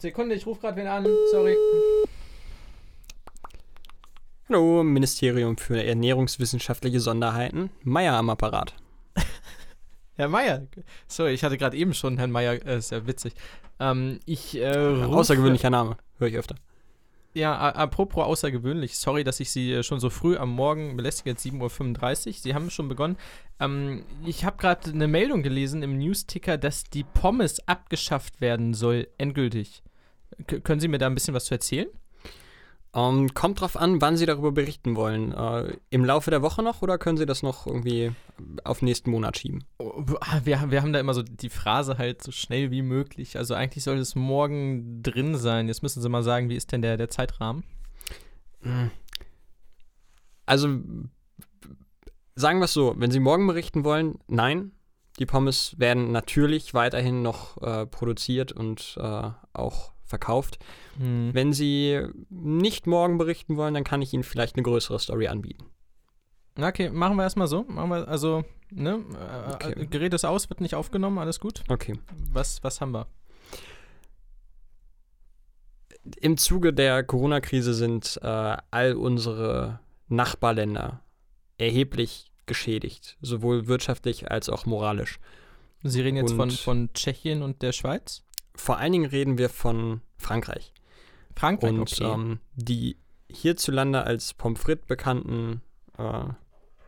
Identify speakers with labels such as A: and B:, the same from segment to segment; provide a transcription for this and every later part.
A: Sekunde, ich rufe gerade wen an. Sorry.
B: Hallo, Ministerium für Ernährungswissenschaftliche Sonderheiten. Meier am Apparat.
A: Herr Meier. Sorry, ich hatte gerade eben schon Herrn Meier. Äh, ist ja witzig. Ähm, ich äh, rufe,
B: Außergewöhnlicher Name, höre ich öfter.
A: Ja, apropos außergewöhnlich. Sorry, dass ich Sie äh, schon so früh am Morgen belästige, jetzt 7.35 Uhr. Sie haben schon begonnen. Ähm, ich habe gerade eine Meldung gelesen im Newsticker, dass die Pommes abgeschafft werden soll, endgültig. K können Sie mir da ein bisschen was zu erzählen?
B: Ähm, kommt drauf an, wann Sie darüber berichten wollen. Äh, Im Laufe der Woche noch oder können Sie das noch irgendwie auf nächsten Monat schieben?
A: Oh, ah, Wir, haben- wir haben da immer so die Phrase halt so schnell wie möglich. Also eigentlich sollte es morgen drin sein. Jetzt müssen Sie mal sagen, wie ist denn der, der Zeitrahmen?
B: Also, sagen wir es so, wenn Sie morgen berichten wollen, nein. Die Pommes werden natürlich weiterhin noch äh, produziert und äh, auch verkauft.
A: Hm.
B: Wenn Sie nicht morgen berichten wollen, dann kann ich Ihnen vielleicht eine größere Story anbieten.
A: Okay, machen wir erstmal so. Machen wir, also, ne? Äh,
B: Okay.
A: äh, Gerät ist aus, wird nicht aufgenommen, alles gut.
B: Okay.
A: Was, was haben wir?
B: Im Zuge der Corona-Krise sind äh, all unsere Nachbarländer erheblich geschädigt, sowohl wirtschaftlich als auch moralisch.
A: Sie reden jetzt von, von Tschechien und der Schweiz?
B: Vor allen Dingen reden wir von Frankreich.
A: Frankreich,
B: Und
A: okay.
B: ähm, die hierzulande als Pommes frites bekannten äh,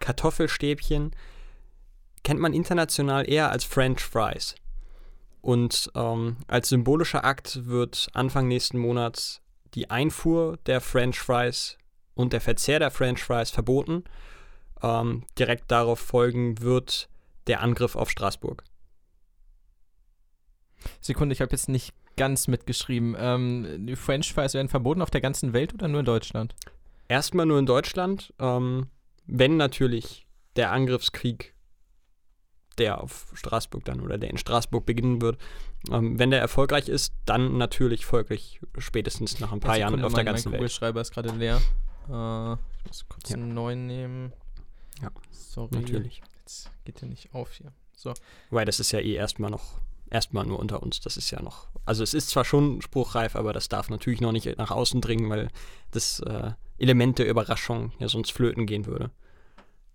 B: Kartoffelstäbchen kennt man international eher als French Fries. Und ähm, als symbolischer Akt wird Anfang nächsten Monats die Einfuhr der French Fries und der Verzehr der French Fries verboten. Ähm, direkt darauf folgen wird der Angriff auf Straßburg.
A: Sekunde, ich habe jetzt nicht ganz mitgeschrieben. Ähm, die French Fries werden verboten auf der ganzen Welt oder nur in Deutschland?
B: Erstmal nur in Deutschland, ähm, wenn natürlich der Angriffskrieg, der auf Straßburg dann oder der in Straßburg beginnen wird, ähm, wenn der erfolgreich ist, dann natürlich folglich spätestens nach ein paar
A: Ja,
B: Jahren auf der
A: mein,
B: ganzen
A: mein
B: Welt.
A: Kugelschreiber ist gerade leer. Äh, ich muss kurz
B: Ja.
A: einen neuen nehmen.
B: Ja,
A: Sorry.
B: Natürlich.
A: Jetzt geht der nicht auf hier. So.
B: Weil das ist ja eh erstmal noch, erstmal nur unter uns. Das ist ja noch, also es ist zwar schon spruchreif, aber das darf natürlich noch nicht nach außen dringen, weil das äh, Element der Überraschung ja sonst flöten gehen würde.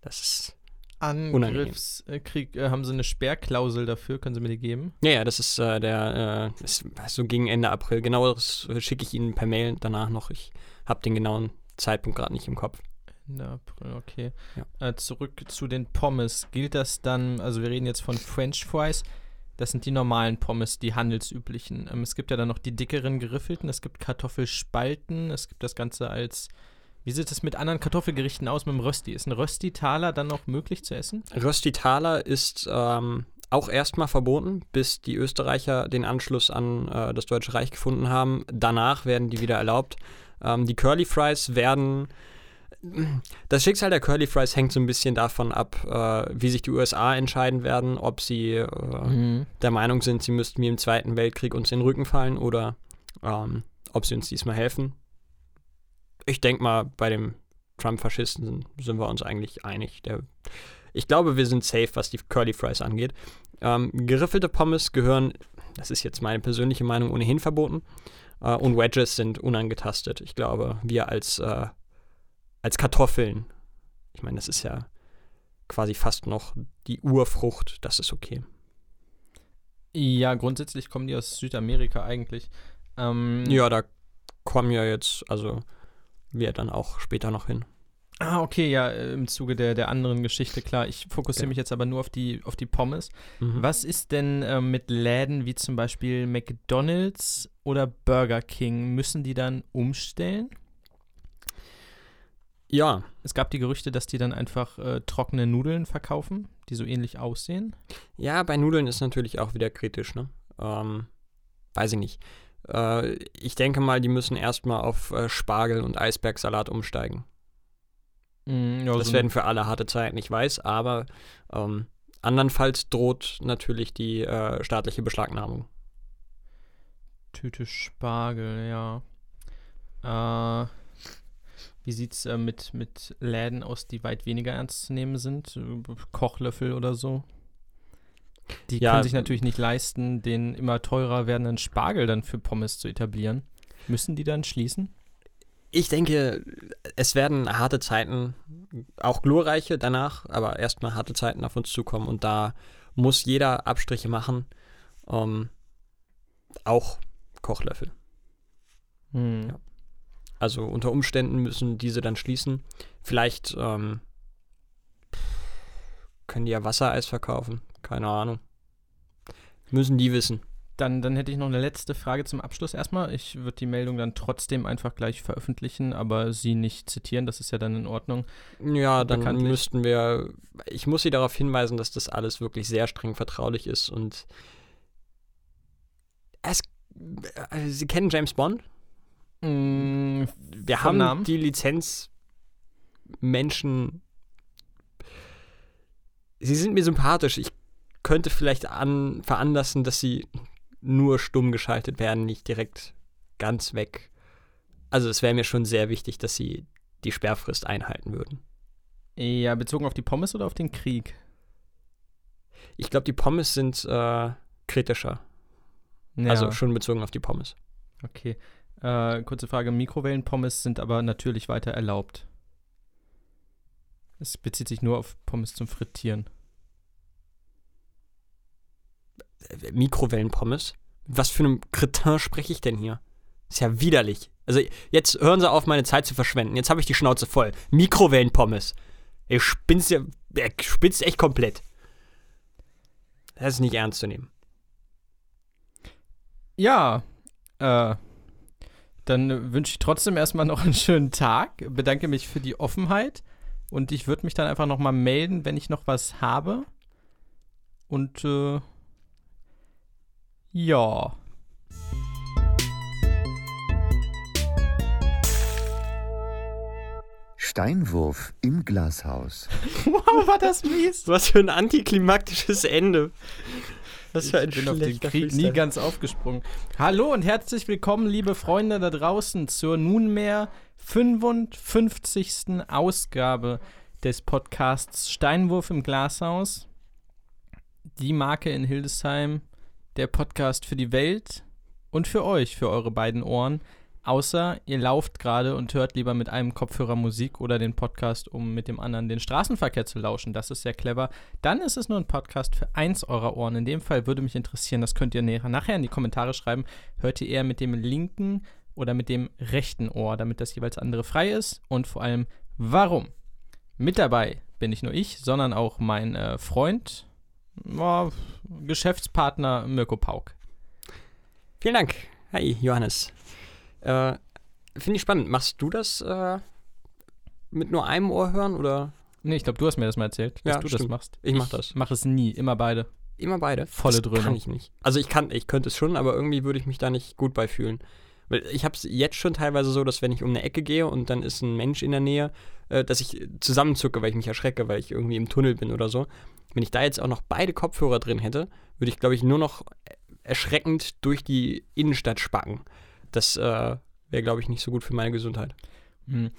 B: Das ist
A: Angriffskrieg, äh, haben Sie eine Sperrklausel dafür? Können Sie mir die geben?
B: Ja, ja, das ist äh, der, äh, ist so gegen Ende April. Genaueres äh, schicke ich Ihnen per Mail danach noch. Ich habe den genauen Zeitpunkt gerade nicht im Kopf.
A: Ende April, okay.
B: Ja.
A: Äh, zurück zu den Pommes. Gilt das dann, also wir reden jetzt von French Fries, das sind die normalen Pommes, die handelsüblichen. Ähm, es gibt ja dann noch die dickeren geriffelten, es gibt Kartoffelspalten, es gibt das Ganze als, wie sieht es mit anderen Kartoffelgerichten aus mit dem Rösti? Ist ein Rösti-Taler dann noch möglich zu essen?
B: Rösti Thaler ist ähm, auch erstmal verboten, bis die Österreicher den Anschluss an äh, das Deutsche Reich gefunden haben. Danach werden die wieder erlaubt. Ähm, die Curly Fries werden. Das Schicksal der Curly Fries hängt so ein bisschen davon ab, äh, wie sich die USA entscheiden werden, ob sie äh, der Meinung sind, sie müssten wie im Zweiten Weltkrieg uns in den Rücken fallen oder ähm, ob sie uns diesmal helfen. Ich denke mal, bei dem Trump-Faschisten sind, sind wir uns eigentlich einig. Der, ich glaube, wir sind safe, was die Curly Fries angeht. Ähm, geriffelte Pommes gehören, das ist jetzt meine persönliche Meinung, ohnehin verboten. Äh, und Wedges sind unangetastet. Ich glaube, wir als, äh, als Kartoffeln, ich meine, das ist ja quasi fast noch die Urfrucht, das ist okay.
A: Ja, grundsätzlich kommen die aus Südamerika eigentlich. Ähm,
B: Ja, da kommen ja jetzt, also wir dann auch später noch hin.
A: Ah, okay, ja, äh, im Zuge der, der anderen Geschichte, klar. Ich fokussiere
B: Genau.
A: mich jetzt aber nur auf die, auf die Pommes.
B: Mhm.
A: Was ist denn ähm, mit Läden wie zum Beispiel McDonalds oder Burger King? Müssen die dann umstellen?
B: Ja,
A: Es gab die Gerüchte, dass die dann einfach äh, trockene Nudeln verkaufen, die so ähnlich aussehen.
B: ja, bei Nudeln ist natürlich auch wieder kritisch, ne? Ähm, weiß ich nicht. Äh, ich denke mal, die müssen erstmal auf äh, Spargel und Eisbergsalat umsteigen.
A: Mm, ja,
B: Das
A: so
B: werden für alle harte Zeiten, ich weiß, aber ähm, andernfalls droht natürlich die äh, staatliche Beschlagnahmung.
A: Tüte Spargel, ja. Äh, wie sieht's äh, mit, mit Läden aus, die weit weniger ernst zu nehmen sind? Äh, Kochlöffel oder so? Die
B: Ja,
A: können sich natürlich nicht leisten, den immer teurer werdenden Spargel dann für Pommes zu etablieren. Müssen die dann schließen?
B: Ich denke, es werden harte Zeiten, auch glorreiche danach, aber erstmal harte Zeiten auf uns zukommen und da muss jeder Abstriche machen. Ähm, auch Kochlöffel.
A: Hm.
B: Ja. Also unter Umständen müssen diese dann schließen. Vielleicht ähm, können die ja Wassereis verkaufen. Keine Ahnung. Müssen die wissen.
A: Dann, dann hätte ich noch eine letzte Frage zum Abschluss erstmal. Ich würde die Meldung dann trotzdem einfach gleich veröffentlichen, aber sie nicht zitieren. Das ist ja dann in Ordnung.
B: Ja, dann müssten wir. Ich muss Sie darauf hinweisen, dass das alles wirklich sehr streng vertraulich ist und es. äh, Sie kennen James Bond?
A: Mm,
B: Wir
A: vom
B: haben
A: Namen?
B: die Lizenz Menschen. Sie sind mir sympathisch. Ich könnte vielleicht an, veranlassen, dass sie nur stumm geschaltet werden, nicht direkt ganz weg. Also es wäre mir schon sehr wichtig, dass sie die Sperrfrist einhalten würden.
A: Ja, bezogen auf die Pommes oder auf den Krieg?
B: Ich glaube, die Pommes sind äh, kritischer.
A: Ja,
B: Also schon bezogen auf die Pommes.
A: okay. Äh, kurze Frage: Mikrowellenpommes sind aber natürlich weiter erlaubt. Es bezieht sich nur auf Pommes zum Frittieren.
B: Äh, Mikrowellenpommes? Was für einem Kretin spreche ich denn hier? Ist ja widerlich. Also jetzt hören Sie auf, meine Zeit zu verschwenden. Jetzt habe ich die Schnauze voll. Mikrowellenpommes. Ihr spinnt ja, ihr spitzt echt komplett. Das ist nicht ernst zu nehmen.
A: Ja, äh, dann wünsche ich trotzdem erstmal noch einen schönen Tag. Bedanke mich für die Offenheit und ich würde mich dann einfach nochmal melden, wenn ich noch was habe. Und äh, ja.
C: Steinwurf im Glashaus.
A: Wow, war das mies.
B: Was für ein antiklimaktisches Ende. Was für ein
A: ich bin auf den Krieg nie ganz aufgesprungen. Hallo und herzlich willkommen, liebe Freunde da draußen, zur nunmehr 55. Ausgabe des Podcasts Steinwurf im Glashaus. Die Marke in Hildesheim, der Podcast für die Welt und für euch, für eure beiden Ohren. Außer ihr lauft gerade und hört lieber mit einem Kopfhörer Musik oder den Podcast, um mit dem anderen den Straßenverkehr zu lauschen. Das ist sehr clever. Dann ist es nur ein Podcast für eins eurer Ohren. In dem Fall würde mich interessieren, das könnt ihr näher, nachher in die Kommentare schreiben. Hört ihr eher mit dem linken oder mit dem rechten Ohr, damit das jeweils andere frei ist? Und vor allem, warum? Mit dabei bin nicht nur ich, sondern auch mein äh, Freund, ja, Geschäftspartner Mirko Pauk.
B: Vielen Dank. Hi, Johannes. Äh, Finde ich spannend. Machst du das äh, mit nur einem Ohr hören oder
A: Nee, ich glaube, du hast mir das mal erzählt, dass
B: Ja,
A: du das
B: stimmt.
A: machst.
B: Ich mach das.
A: Mach es nie, immer beide.
B: immer beide?
A: Volle
B: das
A: Dröhnung.
B: kann ich nicht. Also ich kann, ich könnte es schon, aber irgendwie würde ich mich da nicht gut bei fühlen. Weil ich habe es jetzt schon teilweise so, dass wenn ich um eine Ecke gehe und dann ist ein Mensch in der Nähe, äh, dass ich zusammenzucke, weil ich mich erschrecke, weil ich irgendwie im Tunnel bin oder so. Wenn ich da jetzt auch noch beide Kopfhörer drin hätte, würde ich, glaube ich, nur noch erschreckend durch die Innenstadt spacken. Das äh, wäre, glaube ich, nicht so gut für meine Gesundheit.
A: Hm.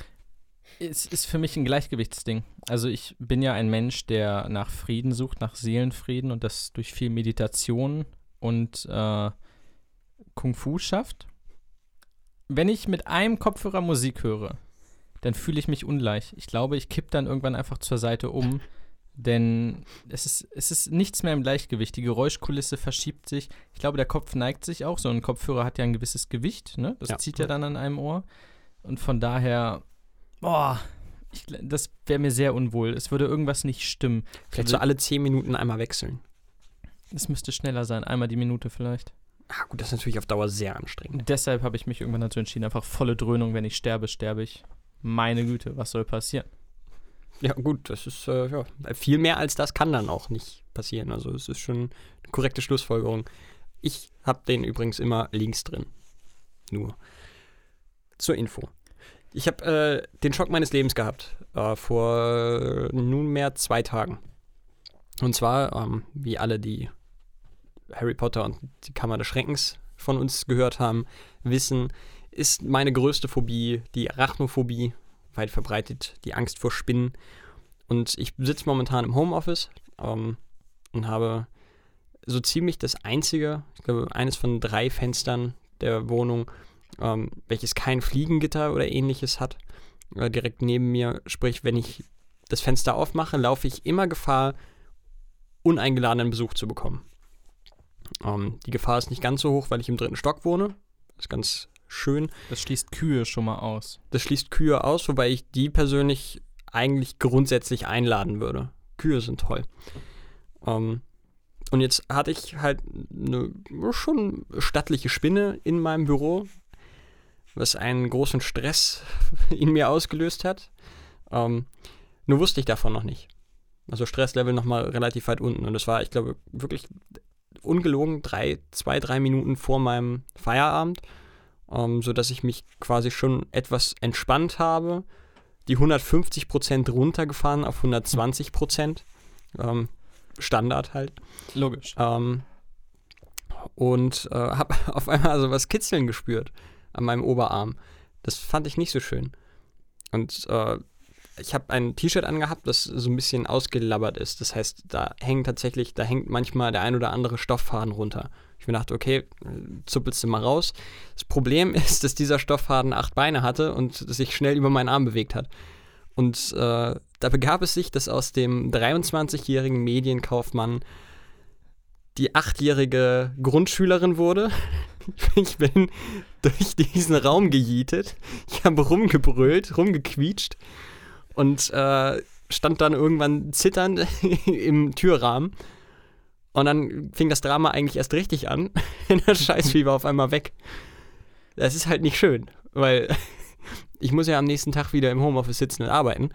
A: Es ist für mich ein Gleichgewichtsding. Also ich bin ja ein Mensch, der nach Frieden sucht, nach Seelenfrieden und das durch viel Meditation und äh, Kung Fu schafft. Wenn ich mit einem Kopfhörer Musik höre, dann fühle ich mich ungleich. Ich glaube, ich kipp dann irgendwann einfach zur Seite um, denn es ist, es ist nichts mehr im Gleichgewicht. Die Geräuschkulisse verschiebt sich. Ich glaube, der Kopf neigt sich auch. So ein Kopfhörer hat ja ein gewisses Gewicht, ne? Das
B: Ja.
A: zieht ja dann an einem Ohr. Und von daher, boah, ich, das wäre mir sehr unwohl. Es würde irgendwas nicht stimmen.
B: Vielleicht so alle zehn Minuten einmal wechseln.
A: Es müsste schneller sein, einmal die Minute vielleicht.
B: Ah, gut, das ist natürlich auf Dauer sehr anstrengend.
A: Deshalb habe ich mich irgendwann dazu entschieden, einfach volle Dröhnung, wenn ich sterbe, sterbe ich. Meine Güte, was soll passieren?
B: Ja, gut, das ist äh, ja, viel mehr als das kann dann auch nicht passieren. Also es ist schon eine korrekte Schlussfolgerung. Ich habe den übrigens immer links drin. Nur. Zur Info. Ich habe äh, den Schock meines Lebens gehabt äh, vor nunmehr zwei Tagen. Und zwar, ähm, wie alle, die Harry Potter und die Kammer des Schreckens von uns gehört haben, wissen, ist meine größte Phobie die Arachnophobie, weit verbreitet, die Angst vor Spinnen. Und ich sitze momentan im Homeoffice ähm, und habe so ziemlich das einzige, ich glaube, eines von drei Fenstern der Wohnung, ähm, welches kein Fliegengitter oder ähnliches hat, äh, direkt neben mir. Sprich, wenn ich das Fenster aufmache, laufe ich immer Gefahr, uneingeladenen Besuch zu bekommen. Ähm, die Gefahr ist nicht ganz so hoch, weil ich im dritten Stock wohne. Das ist ganz schön.
A: Das schließt Kühe schon mal aus.
B: Das schließt Kühe aus, wobei ich die persönlich eigentlich grundsätzlich einladen würde. Kühe sind toll. Ähm, und jetzt hatte ich halt eine schon stattliche Spinne in meinem Büro, was einen großen Stress in mir ausgelöst hat. Ähm, nur wusste ich davon noch nicht. Also Stresslevel nochmal relativ weit unten. Und das war, ich glaube, wirklich ungelogen drei, zwei, drei Minuten vor meinem Feierabend, ähm, sodass ich mich quasi schon etwas entspannt habe. Die 150 Prozent runtergefahren auf 120 Prozent. Ähm, Standard halt.
A: Logisch.
B: Ähm, und äh, habe auf einmal so was Kitzeln gespürt an meinem Oberarm. Das fand ich nicht so schön. Und äh, ich habe ein T-Shirt angehabt, das so ein bisschen ausgelabbert ist. Das heißt, da hängt tatsächlich, da hängt manchmal der ein oder andere Stofffaden runter. Ich mir dachte, okay, zuppelst du mal raus. Das Problem ist, dass dieser Stofffaden acht Beine hatte und sich schnell über meinen Arm bewegt hat. Und äh, da begab es sich, dass aus dem 23-jährigen Medienkaufmann die achtjährige Grundschülerin wurde. Ich bin durch diesen Raum gejietet. Ich habe rumgebrüllt, rumgequietscht und äh, stand dann irgendwann zitternd im Türrahmen. Und dann fing das Drama eigentlich erst richtig an. das Scheißvieh war auf einmal weg. Das ist halt nicht schön, weil ich muss ja am nächsten Tag wieder im Homeoffice sitzen und arbeiten.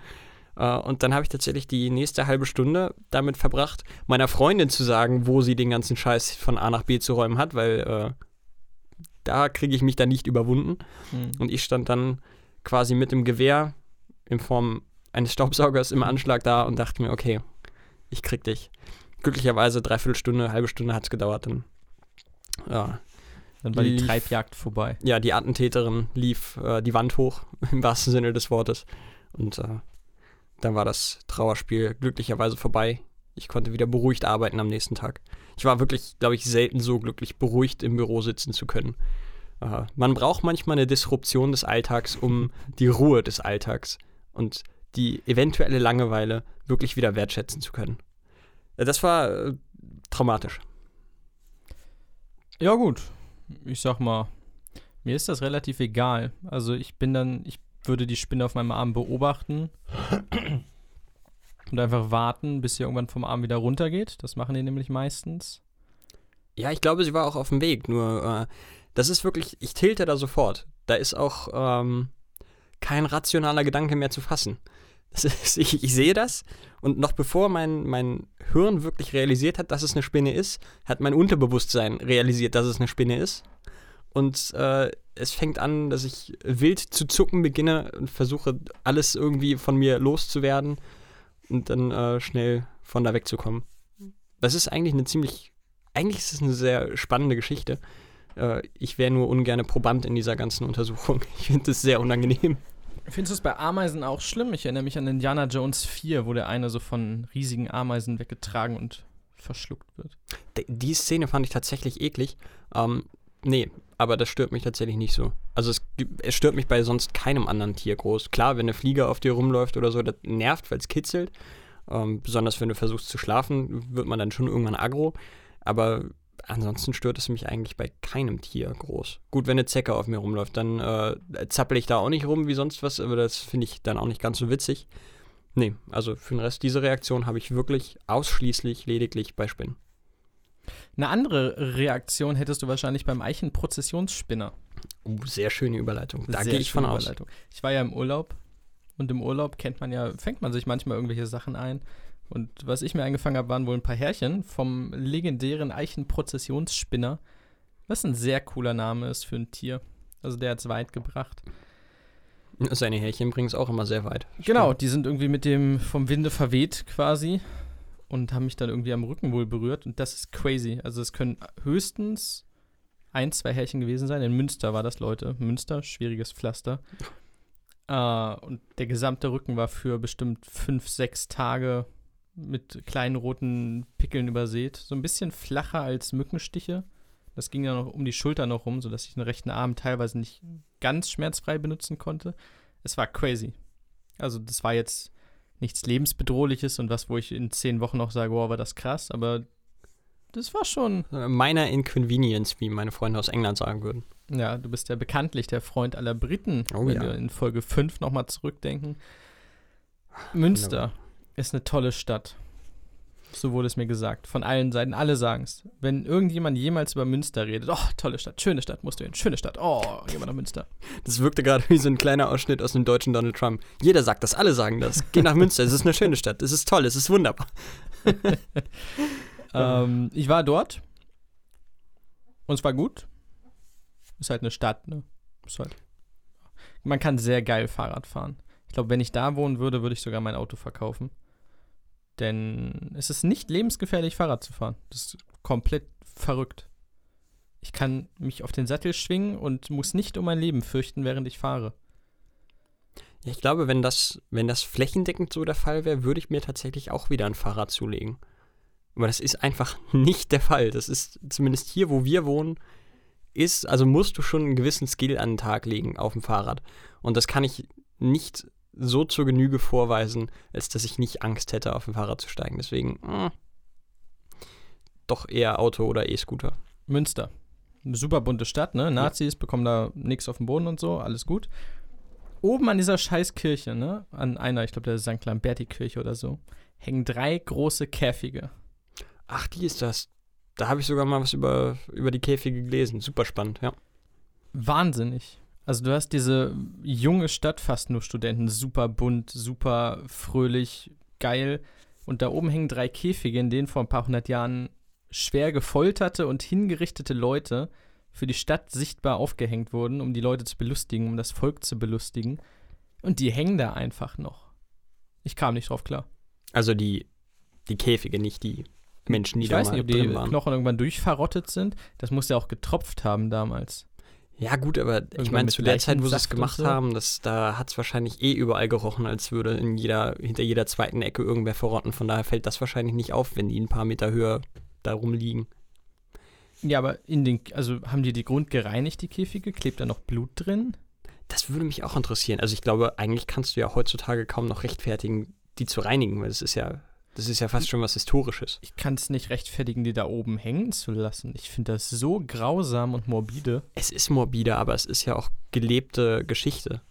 B: Uh, und dann habe ich tatsächlich die nächste halbe Stunde damit verbracht, meiner Freundin zu sagen, wo sie den ganzen Scheiß von A nach B zu räumen hat, weil uh, da kriege ich mich dann nicht überwunden. Mhm. Und ich stand dann quasi mit dem Gewehr in Form eines Staubsaugers im Anschlag da und dachte mir, okay, ich krieg dich. Glücklicherweise dreiviertel Stunde, halbe Stunde hat es gedauert. Dann, ja,
A: dann war lief, die Treibjagd vorbei.
B: Ja, die Attentäterin lief äh, die Wand hoch, im wahrsten Sinne des Wortes. Und äh, dann war das Trauerspiel glücklicherweise vorbei. Ich konnte wieder beruhigt arbeiten am nächsten Tag. Ich war wirklich, glaube ich, selten so glücklich, beruhigt im Büro sitzen zu können. Uh, man braucht manchmal eine Disruption des Alltags, um die Ruhe des Alltags und die eventuelle Langeweile wirklich wieder wertschätzen zu können. Äh, das war äh, traumatisch.
A: Ja, gut. Ich sag mal, mir ist das relativ egal. Also ich bin dann, ich würde die Spinne auf meinem Arm beobachten und einfach warten, bis sie irgendwann vom Arm wieder runtergeht. Das machen die nämlich meistens.
B: Ja, ich glaube, sie war auch auf dem Weg. Nur, äh, das ist wirklich, ich tilte da sofort. Da ist auch ähm, kein rationaler Gedanke mehr zu fassen. Ist, ich, ich, sehe das und noch bevor mein, mein Hirn wirklich realisiert hat, dass es eine Spinne ist, hat mein Unterbewusstsein realisiert, dass es eine Spinne ist. Und äh, es fängt an, dass ich wild zu zucken beginne und versuche, alles irgendwie von mir loszuwerden und dann äh, schnell von da wegzukommen. Das ist eigentlich eine ziemlich, eigentlich ist es eine sehr spannende Geschichte. Äh, ich wäre nur ungern Proband in dieser ganzen Untersuchung. Ich finde es sehr unangenehm.
A: Findest du es bei Ameisen auch schlimm? Ich erinnere mich an Indiana Jones 4, wo der eine so von riesigen Ameisen weggetragen und verschluckt wird.
B: Die Szene fand ich tatsächlich eklig. Ähm, nee, aber das stört mich tatsächlich nicht so. Also es, es, stört mich bei sonst keinem anderen Tier groß. Klar, wenn eine Fliege auf dir rumläuft oder so, das nervt, weil es kitzelt. Ähm, besonders wenn du versuchst zu schlafen, wird man dann schon irgendwann aggro. Aber ansonsten stört es mich eigentlich bei keinem Tier groß. Gut, wenn eine Zecke auf mir rumläuft, dann äh, zappel ich da auch nicht rum wie sonst was, aber das finde ich dann auch nicht ganz so witzig. Nee, also für den Rest diese Reaktion habe ich wirklich ausschließlich lediglich bei Spinnen.
A: Eine andere Reaktion hättest du wahrscheinlich beim Eichenprozessionsspinner.
B: Uh, sehr schöne Überleitung. Da gehe ich von aus.
A: Ich war ja im Urlaub und im Urlaub kennt man ja, fängt man sich manchmal irgendwelche Sachen ein. Und was ich mir eingefangen habe, waren wohl ein paar Härchen vom legendären Eichenprozessionsspinner, was ein sehr cooler Name ist für ein Tier. Also der hat es weit gebracht.
B: Seine Härchen bringen es auch immer sehr weit.
A: Genau, die sind irgendwie mit dem vom Winde verweht quasi und haben mich dann irgendwie am Rücken wohl berührt und das ist crazy. Also es können höchstens ein, zwei Härchen gewesen sein. In Münster war das, Leute. Münster, schwieriges Pflaster. Uh, und der gesamte Rücken war für bestimmt fünf, sechs Tage mit kleinen roten Pickeln übersät. So ein bisschen flacher als Mückenstiche. Das ging ja noch um die Schulter noch rum, sodass ich den rechten Arm teilweise nicht ganz schmerzfrei benutzen konnte. Es war crazy. Also das war jetzt nichts lebensbedrohliches und was, wo ich in zehn Wochen noch sage, wow, war das krass, aber das war schon.
B: Meiner Inconvenience, wie meine Freunde aus England sagen würden.
A: Ja, du bist ja bekanntlich der Freund aller Briten,
B: Oh
A: wenn
B: ja.
A: wir in Folge 5 nochmal zurückdenken. Münster ist eine tolle Stadt. So wurde es mir gesagt. Von allen Seiten. Alle sagen es. Wenn irgendjemand jemals über Münster redet, oh, tolle Stadt, schöne Stadt, musst du hin, schöne Stadt, oh, geh mal nach Münster.
B: Das wirkte gerade wie so ein kleiner Ausschnitt aus dem deutschen Donald Trump. Jeder sagt das, alle sagen das. Geh nach Münster, es ist eine schöne Stadt, es ist toll, es ist wunderbar.
A: ähm, ich war dort und es war gut. Ist halt eine Stadt, ne? Ist halt. Man kann sehr geil Fahrrad fahren. Ich glaube, wenn ich da wohnen würde, würde ich sogar mein Auto verkaufen. Denn es ist nicht lebensgefährlich, Fahrrad zu fahren. Das ist komplett verrückt. Ich kann mich auf den Sattel schwingen und muss nicht um mein Leben fürchten, während ich fahre.
B: Ich glaube, wenn das, wenn das flächendeckend so der Fall wäre, würde ich mir tatsächlich auch wieder ein Fahrrad zulegen. Aber das ist einfach nicht der Fall. Das ist zumindest hier, wo wir wohnen, ist, also musst du schon einen gewissen Skill an den Tag legen auf dem Fahrrad. Und das kann ich nicht so zur Genüge vorweisen, als dass ich nicht Angst hätte, auf dem Fahrrad zu steigen. Deswegen mm, doch eher Auto oder E-Scooter.
A: Münster. Eine super bunte Stadt, ne? Nazis bekommen da nichts auf dem Boden und so, alles gut. Oben an dieser scheiß Kirche, ne? An einer, ich glaube, der St. Lamberti-Kirche oder so, hängen drei große Käfige.
B: Ach, die ist das. Da habe ich sogar mal was über, über die Käfige gelesen. Super spannend, ja.
A: Wahnsinnig. Also du hast diese junge Stadt, fast nur Studenten, super bunt, super fröhlich, geil. Und da oben hängen drei Käfige, in denen vor ein paar hundert Jahren schwer gefolterte und hingerichtete Leute für die Stadt sichtbar aufgehängt wurden, um die Leute zu belustigen, um das Volk zu belustigen. Und die hängen da einfach noch. Ich kam nicht drauf klar.
B: Also die, die Käfige, nicht die Menschen, die
A: ich
B: da
A: weiß
B: mal
A: nicht, ob die. Knochen irgendwann durchverrottet sind. Das muss ja auch getropft haben damals.
B: Ja, gut, aber ich
A: Irgendwann
B: meine, zu der Zeit, wo sie es gemacht
A: so.
B: haben, das, da hat es wahrscheinlich eh überall gerochen, als würde in jeder, hinter jeder zweiten Ecke irgendwer verrotten. Von daher fällt das wahrscheinlich nicht auf, wenn die ein paar Meter höher da rumliegen.
A: Ja, aber in den, also haben die die Grund gereinigt, die Käfige? Klebt da noch Blut drin?
B: Das würde mich auch interessieren. Also ich glaube, eigentlich kannst du ja heutzutage kaum noch rechtfertigen, die zu reinigen, weil das ist ja, das ist ja fast schon was Historisches.
A: Ich kann es nicht rechtfertigen, die da oben hängen zu lassen. Ich finde das so grausam und morbide.
B: Es ist morbide, aber es ist ja auch gelebte Geschichte.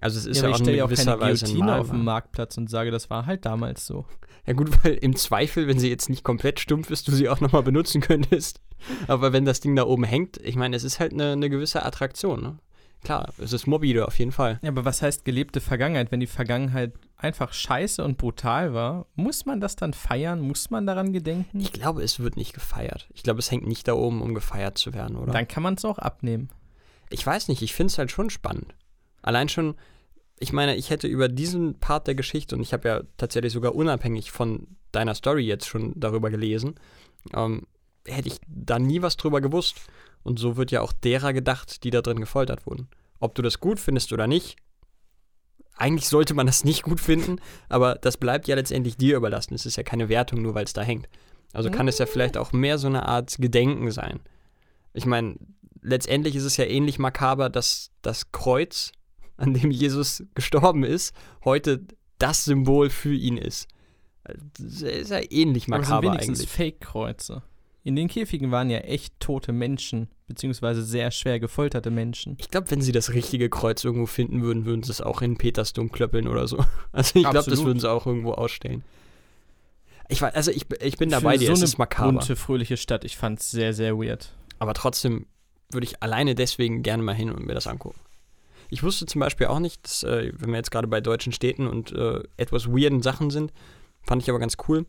B: Also es ist
A: ja,
B: ja, auch
A: ich stelle ja auch keine
B: Weise
A: Guillotine auf dem Marktplatz und sage, das war halt damals so.
B: Ja gut, weil im Zweifel, wenn sie jetzt nicht komplett stumpf ist, du sie auch nochmal benutzen könntest. Aber wenn das Ding da oben hängt, ich meine, es ist halt eine, eine gewisse Attraktion. Ne? Klar, es ist morbide auf jeden Fall.
A: Ja, aber was heißt gelebte Vergangenheit? Wenn die Vergangenheit einfach scheiße und brutal war, muss man das dann feiern? Muss man daran gedenken?
B: Ich glaube, es wird nicht gefeiert. Ich glaube, es hängt nicht da oben, um gefeiert zu werden, oder?
A: Dann kann man es auch abnehmen.
B: Ich weiß nicht, ich finde es halt schon spannend. Allein schon, ich meine, ich hätte über diesen Part der Geschichte, und ich habe ja tatsächlich sogar unabhängig von deiner Story jetzt schon darüber gelesen, ähm, hätte ich da nie was drüber gewusst. Und so wird ja auch derer gedacht, die da drin gefoltert wurden. Ob du das gut findest oder nicht, eigentlich sollte man das nicht gut finden, aber das bleibt ja letztendlich dir überlassen. Es ist ja keine Wertung, nur weil es da hängt. Also kann es ja vielleicht auch mehr so eine Art Gedenken sein. Ich meine, letztendlich ist es ja ähnlich makaber, dass das Kreuz, an dem Jesus gestorben ist, heute das Symbol für ihn ist. Das ist ja ähnlich
A: Aber es sind
B: makaber
A: wenigstens
B: eigentlich.
A: Fake-Kreuze. In den Käfigen waren ja echt tote Menschen, beziehungsweise sehr schwer gefolterte Menschen.
B: Ich glaube, wenn sie das richtige Kreuz irgendwo finden würden, würden sie es auch in Petersdom klöppeln oder so. Also ich glaube, das würden sie auch irgendwo ausstellen. Ich war, also ich, ich bin dabei dir,
A: so
B: es
A: eine
B: ist makaber.
A: bunte, fröhliche Stadt. Ich fand's sehr, sehr weird.
B: Aber trotzdem würde ich alleine deswegen gerne mal hin und mir das angucken. Ich wusste zum Beispiel auch nicht, dass, äh, wenn wir jetzt gerade bei deutschen Städten und äh, etwas weirden Sachen sind, fand ich aber ganz cool,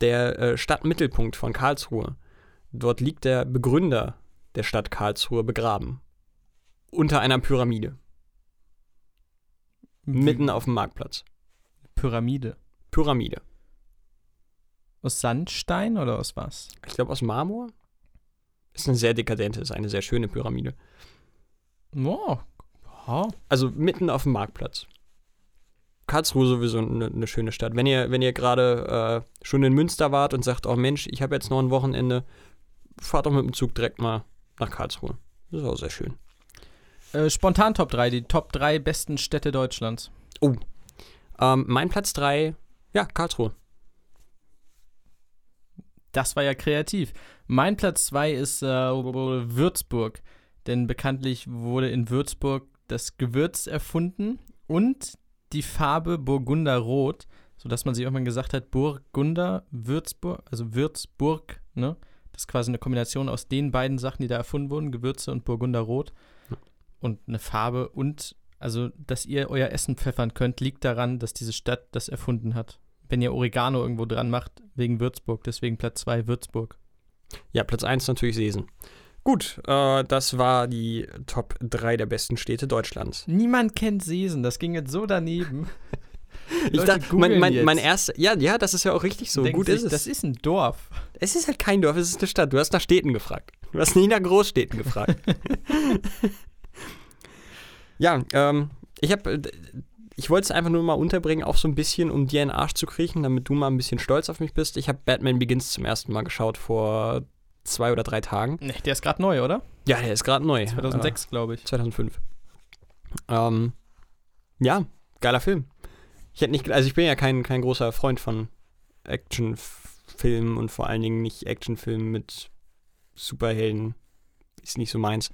B: der äh, Stadtmittelpunkt von Karlsruhe. Dort liegt der Begründer der Stadt Karlsruhe begraben. Unter einer Pyramide. Mitten auf dem Marktplatz.
A: Pyramide.
B: Pyramide.
A: Aus Sandstein oder aus was?
B: Ich glaube aus Marmor. Ist eine sehr dekadente, ist eine sehr schöne Pyramide.
A: Oh. Ja.
B: Also mitten auf dem Marktplatz. Karlsruhe sowieso eine, eine schöne Stadt. Wenn ihr, wenn ihr gerade äh, schon in Münster wart und sagt, oh Mensch, ich habe jetzt noch ein Wochenende, fahrt doch mit dem Zug direkt mal nach Karlsruhe. Das ist auch sehr schön.
A: Äh, spontan Top 3, die Top 3 besten Städte Deutschlands.
B: Oh. Ähm, mein Platz 3, ja, Karlsruhe.
A: Das war ja kreativ. Mein Platz 2 ist äh, Würzburg. Denn bekanntlich wurde in Würzburg das Gewürz erfunden und die Farbe Burgunderrot, sodass man sich irgendwann gesagt hat, Burgunder, Würzburg, also Würzburg, ne? Das ist quasi eine Kombination aus den beiden Sachen, die da erfunden wurden, Gewürze und Burgunderrot. Und eine Farbe und, also, dass ihr euer Essen pfeffern könnt, liegt daran, dass diese Stadt das erfunden hat. Wenn ihr Oregano irgendwo dran macht, wegen Würzburg, deswegen Platz 2 Würzburg.
B: Ja, Platz 1 natürlich Sesen. Gut, äh, das war die Top 3 der besten Städte Deutschlands.
A: Niemand kennt Sesen, das ging jetzt so daneben.
B: ich dachte, mein, mein, mein erster, ja, ja, das ist ja auch richtig so.
A: Denken
B: Gut
A: sich,
B: ist es.
A: Das ist ein Dorf.
B: es ist halt kein Dorf, es ist eine Stadt. Du hast nach Städten gefragt. Du hast nie nach Großstädten gefragt. ja, ähm, ich habe, ich wollte es einfach nur mal unterbringen, auch so ein bisschen, um dir in den Arsch zu kriechen, damit du mal ein bisschen stolz auf mich bist. Ich habe Batman Begins zum ersten Mal geschaut vor zwei oder drei Tagen.
A: Nee, der ist gerade neu, oder?
B: Ja, der ist gerade neu.
A: 2006, glaube ich.
B: 2005. Ähm, ja, geiler Film. Ich hätte nicht, also ich bin ja kein, kein großer Freund von Actionfilmen und vor allen Dingen nicht Actionfilmen mit Superhelden. Ist nicht so meins.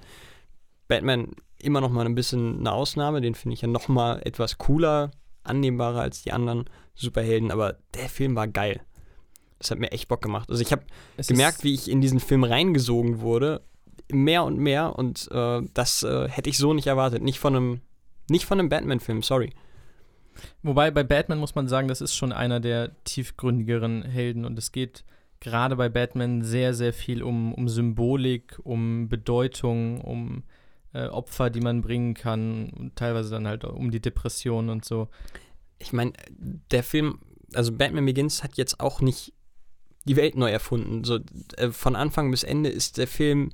B: Batman immer noch mal ein bisschen eine Ausnahme, den finde ich ja noch mal etwas cooler, annehmbarer als die anderen Superhelden, aber der Film war geil. Das hat mir echt Bock gemacht. Also ich habe gemerkt, wie ich in diesen Film reingesogen wurde, mehr und mehr und äh, das äh, hätte ich so nicht erwartet. Nicht von einem, nicht von einem Batman-Film, sorry.
A: Wobei bei Batman muss man sagen, das ist schon einer der tiefgründigeren Helden und es geht gerade bei Batman sehr, sehr viel um, um Symbolik, um Bedeutung, um äh, Opfer, die man bringen kann und teilweise dann halt um die Depression und so.
B: Ich meine, der Film, also Batman Begins hat jetzt auch nicht die Welt neu erfunden. So, äh, von Anfang bis Ende ist der Film,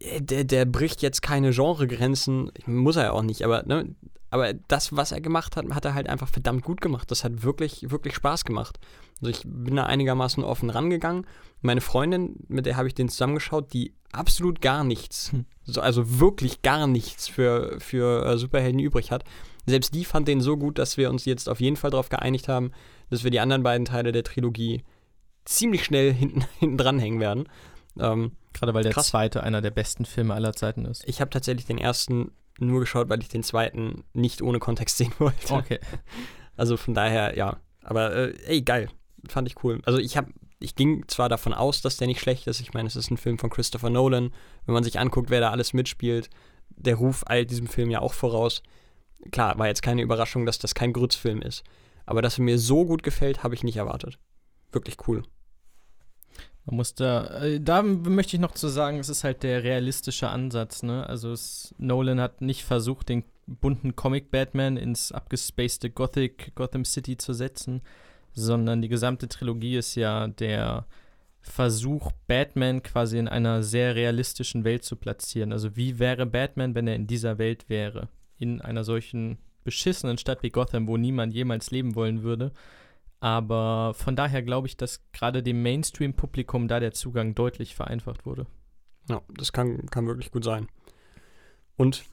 B: äh, der, der bricht jetzt keine Genregrenzen, muss er ja auch nicht, aber, ne, aber das, was er gemacht hat, hat er halt einfach verdammt gut gemacht. Das hat wirklich, wirklich Spaß gemacht. Also ich bin da einigermaßen offen rangegangen. Meine Freundin, mit der habe ich den zusammengeschaut, die absolut gar nichts,
A: Hm.
B: so, also wirklich gar nichts für, für äh, Superhelden übrig hat. Selbst die fand den so gut, dass wir uns jetzt auf jeden Fall darauf geeinigt haben, dass wir die anderen beiden Teile der Trilogie ziemlich schnell hinten, hinten dranhängen werden. Ähm,
A: Gerade weil der
B: Krass.
A: zweite einer der besten Filme aller Zeiten ist.
B: ich habe tatsächlich den ersten nur geschaut, weil ich den zweiten nicht ohne Kontext sehen wollte.
A: Okay.
B: Also von daher, ja. Aber äh, ey, geil. Fand ich cool. Also ich habe, ich ging zwar davon aus, dass der nicht schlecht ist. Ich meine, es ist ein Film von Christopher Nolan. Wenn man sich anguckt, wer da alles mitspielt, der Ruf eilt diesem Film ja auch voraus. Klar, war jetzt keine Überraschung, dass das kein Grützfilm ist. Aber dass er mir so gut gefällt, habe ich nicht erwartet. Wirklich cool.
A: Man muss da, äh, da möchte ich noch zu sagen, es ist halt der realistische Ansatz, ne? Also es, Nolan hat nicht versucht, den bunten Comic-Batman ins abgespacede Gothic, Gotham City zu setzen, sondern die gesamte Trilogie ist ja der Versuch, Batman quasi in einer sehr realistischen Welt zu platzieren. Also wie wäre Batman, wenn er in dieser Welt wäre? In einer solchen beschissenen Stadt wie Gotham, wo niemand jemals leben wollen würde. Aber von daher glaube ich, dass gerade dem Mainstream-Publikum da der Zugang deutlich vereinfacht wurde.
B: Ja, das kann, kann wirklich gut sein. Und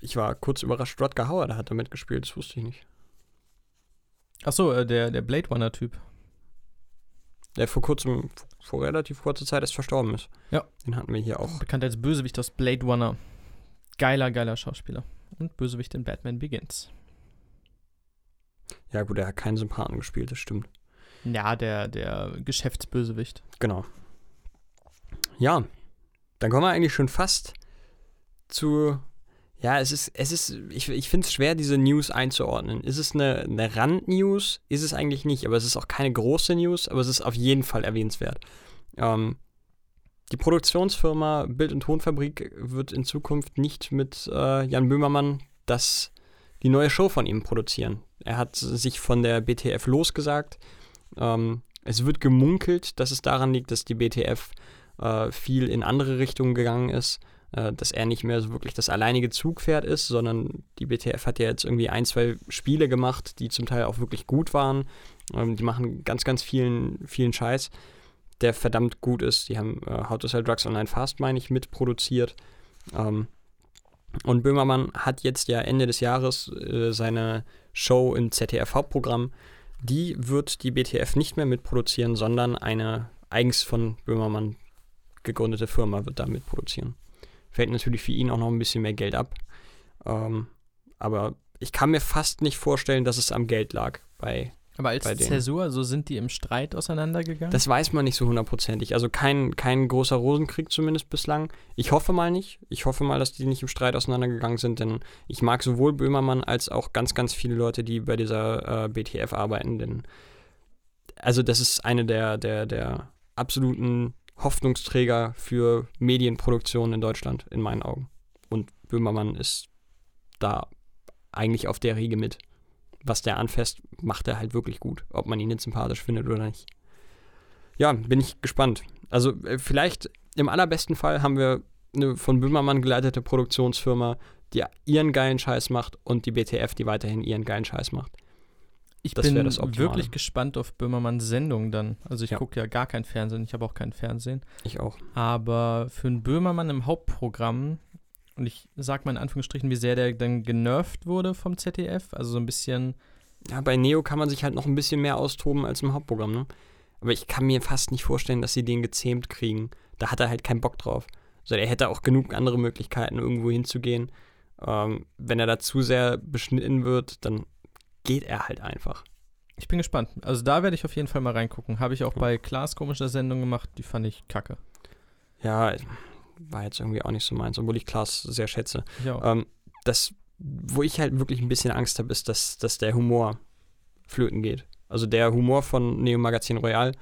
B: ich war kurz überrascht, Rutger Hauer, der hat da mitgespielt, das wusste ich nicht.
A: Achso, äh, der, der Blade Runner-Typ.
B: Der vor kurzem, vor relativ kurzer Zeit erst verstorben ist.
A: Ja.
B: Den hatten wir hier auch.
A: Bekannt als Bösewicht aus Blade Runner. Geiler, geiler Schauspieler. Und Bösewicht in Batman Begins.
B: Ja, gut, er hat keinen Sympathen gespielt, das stimmt.
A: Ja, der, der Geschäftsbösewicht.
B: Genau. Ja, dann kommen wir eigentlich schon fast zu. Ja, es ist, es ist, ich, ich finde es schwer, diese News einzuordnen. Ist es eine, eine Rand-News? Ist es eigentlich nicht, aber es ist auch keine große News, aber es ist auf jeden Fall erwähnenswert. Ähm, die Produktionsfirma Bild- und Tonfabrik wird in Zukunft nicht mit äh, Jan Böhmermann das, die neue Show von ihm produzieren. Er hat sich von der BTF losgesagt. Ähm, es wird gemunkelt, dass es daran liegt, dass die BTF äh, viel in andere Richtungen gegangen ist. äh, dass er nicht mehr so wirklich das alleinige Zugpferd ist, sondern die BTF hat ja jetzt irgendwie ein, zwei Spiele gemacht, die zum Teil auch wirklich gut waren. Ähm, die machen ganz, ganz vielen, vielen Scheiß, der verdammt gut ist. Die haben äh, How to Sell Drugs Online Fast, meine ich, mitproduziert. Ähm, und Böhmermann hat jetzt ja Ende des Jahres äh, seine Show im ZDF-Hauptprogramm. Die wird die BTF nicht mehr mitproduzieren, sondern eine eigens von Böhmermann gegründete Firma wird da mitproduzieren. Fällt natürlich für ihn auch noch ein bisschen mehr Geld ab. Ähm, aber ich kann mir fast nicht vorstellen, dass es am Geld lag bei
A: aber als Zäsur, so sind die im Streit auseinandergegangen?
B: Das weiß man nicht so hundertprozentig. Also kein, kein großer Rosenkrieg zumindest bislang. Ich hoffe mal nicht. Ich hoffe mal, dass die nicht im Streit auseinandergegangen sind, denn ich mag sowohl Böhmermann als auch ganz, ganz viele Leute, die bei dieser äh, BTF arbeiten. Denn also das ist eine der, der, der absoluten Hoffnungsträger für Medienproduktion in Deutschland, in meinen Augen. Und Böhmermann ist da eigentlich auf der Riege mit was der anfasst, macht er halt wirklich gut. Ob man ihn jetzt sympathisch findet oder nicht. Ja, bin ich gespannt. Also äh, vielleicht im allerbesten Fall haben wir eine von Böhmermann geleitete Produktionsfirma, die ihren geilen Scheiß macht und die BTF, die weiterhin ihren geilen Scheiß macht.
A: Ich das bin wirklich gespannt auf Böhmermanns Sendung dann. Also ich ja. gucke ja gar kein Fernsehen, ich habe auch kein Fernsehen.
B: Ich auch.
A: Aber für einen Böhmermann im Hauptprogramm und ich sag mal in Anführungsstrichen, wie sehr der dann genervt wurde vom ZDF. Also so ein bisschen.
B: Ja, bei Neo kann man sich halt noch ein bisschen mehr austoben als im Hauptprogramm, ne? Aber ich kann mir fast nicht vorstellen, dass sie den gezähmt kriegen. Da hat er halt keinen Bock drauf. Also er hätte auch genug andere Möglichkeiten, irgendwo hinzugehen. Ähm, wenn er da zu sehr beschnitten wird, dann geht er halt einfach.
A: Ich bin gespannt. Also da werde ich auf jeden Fall mal reingucken. Habe ich auch ja. bei Klaas komischer Sendung gemacht. Die fand ich kacke.
B: Ja, war jetzt irgendwie auch nicht so meins, obwohl ich Klaas sehr schätze. Ähm, das, wo ich halt wirklich ein bisschen Angst habe, ist, dass, dass der Humor flöten geht. Also der Humor von Neo Magazin Royal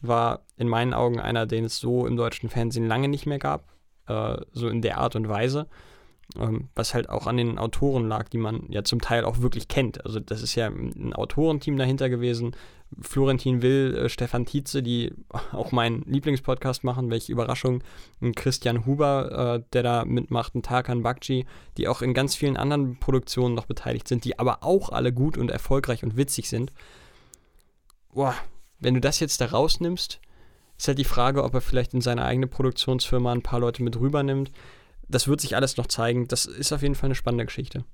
B: war in meinen Augen einer, den es so im deutschen Fernsehen lange nicht mehr gab. Äh, so in der Art und Weise. Ähm, was halt auch an den Autoren lag, die man ja zum Teil auch wirklich kennt. Also das ist ja ein Autorenteam dahinter gewesen. Florentin Will, äh, Stefan Tietze, die auch meinen Lieblingspodcast machen, welche Überraschung. Und Christian Huber, äh, der da mitmacht, und Tarkan Bakci, die auch in ganz vielen anderen Produktionen noch beteiligt sind, die aber auch alle gut und erfolgreich und witzig sind. Boah, wenn du das jetzt da rausnimmst, ist halt die Frage, ob er vielleicht in seine eigene Produktionsfirma ein paar Leute mit rübernimmt das wird sich alles noch zeigen. Das ist auf jeden Fall eine spannende Geschichte.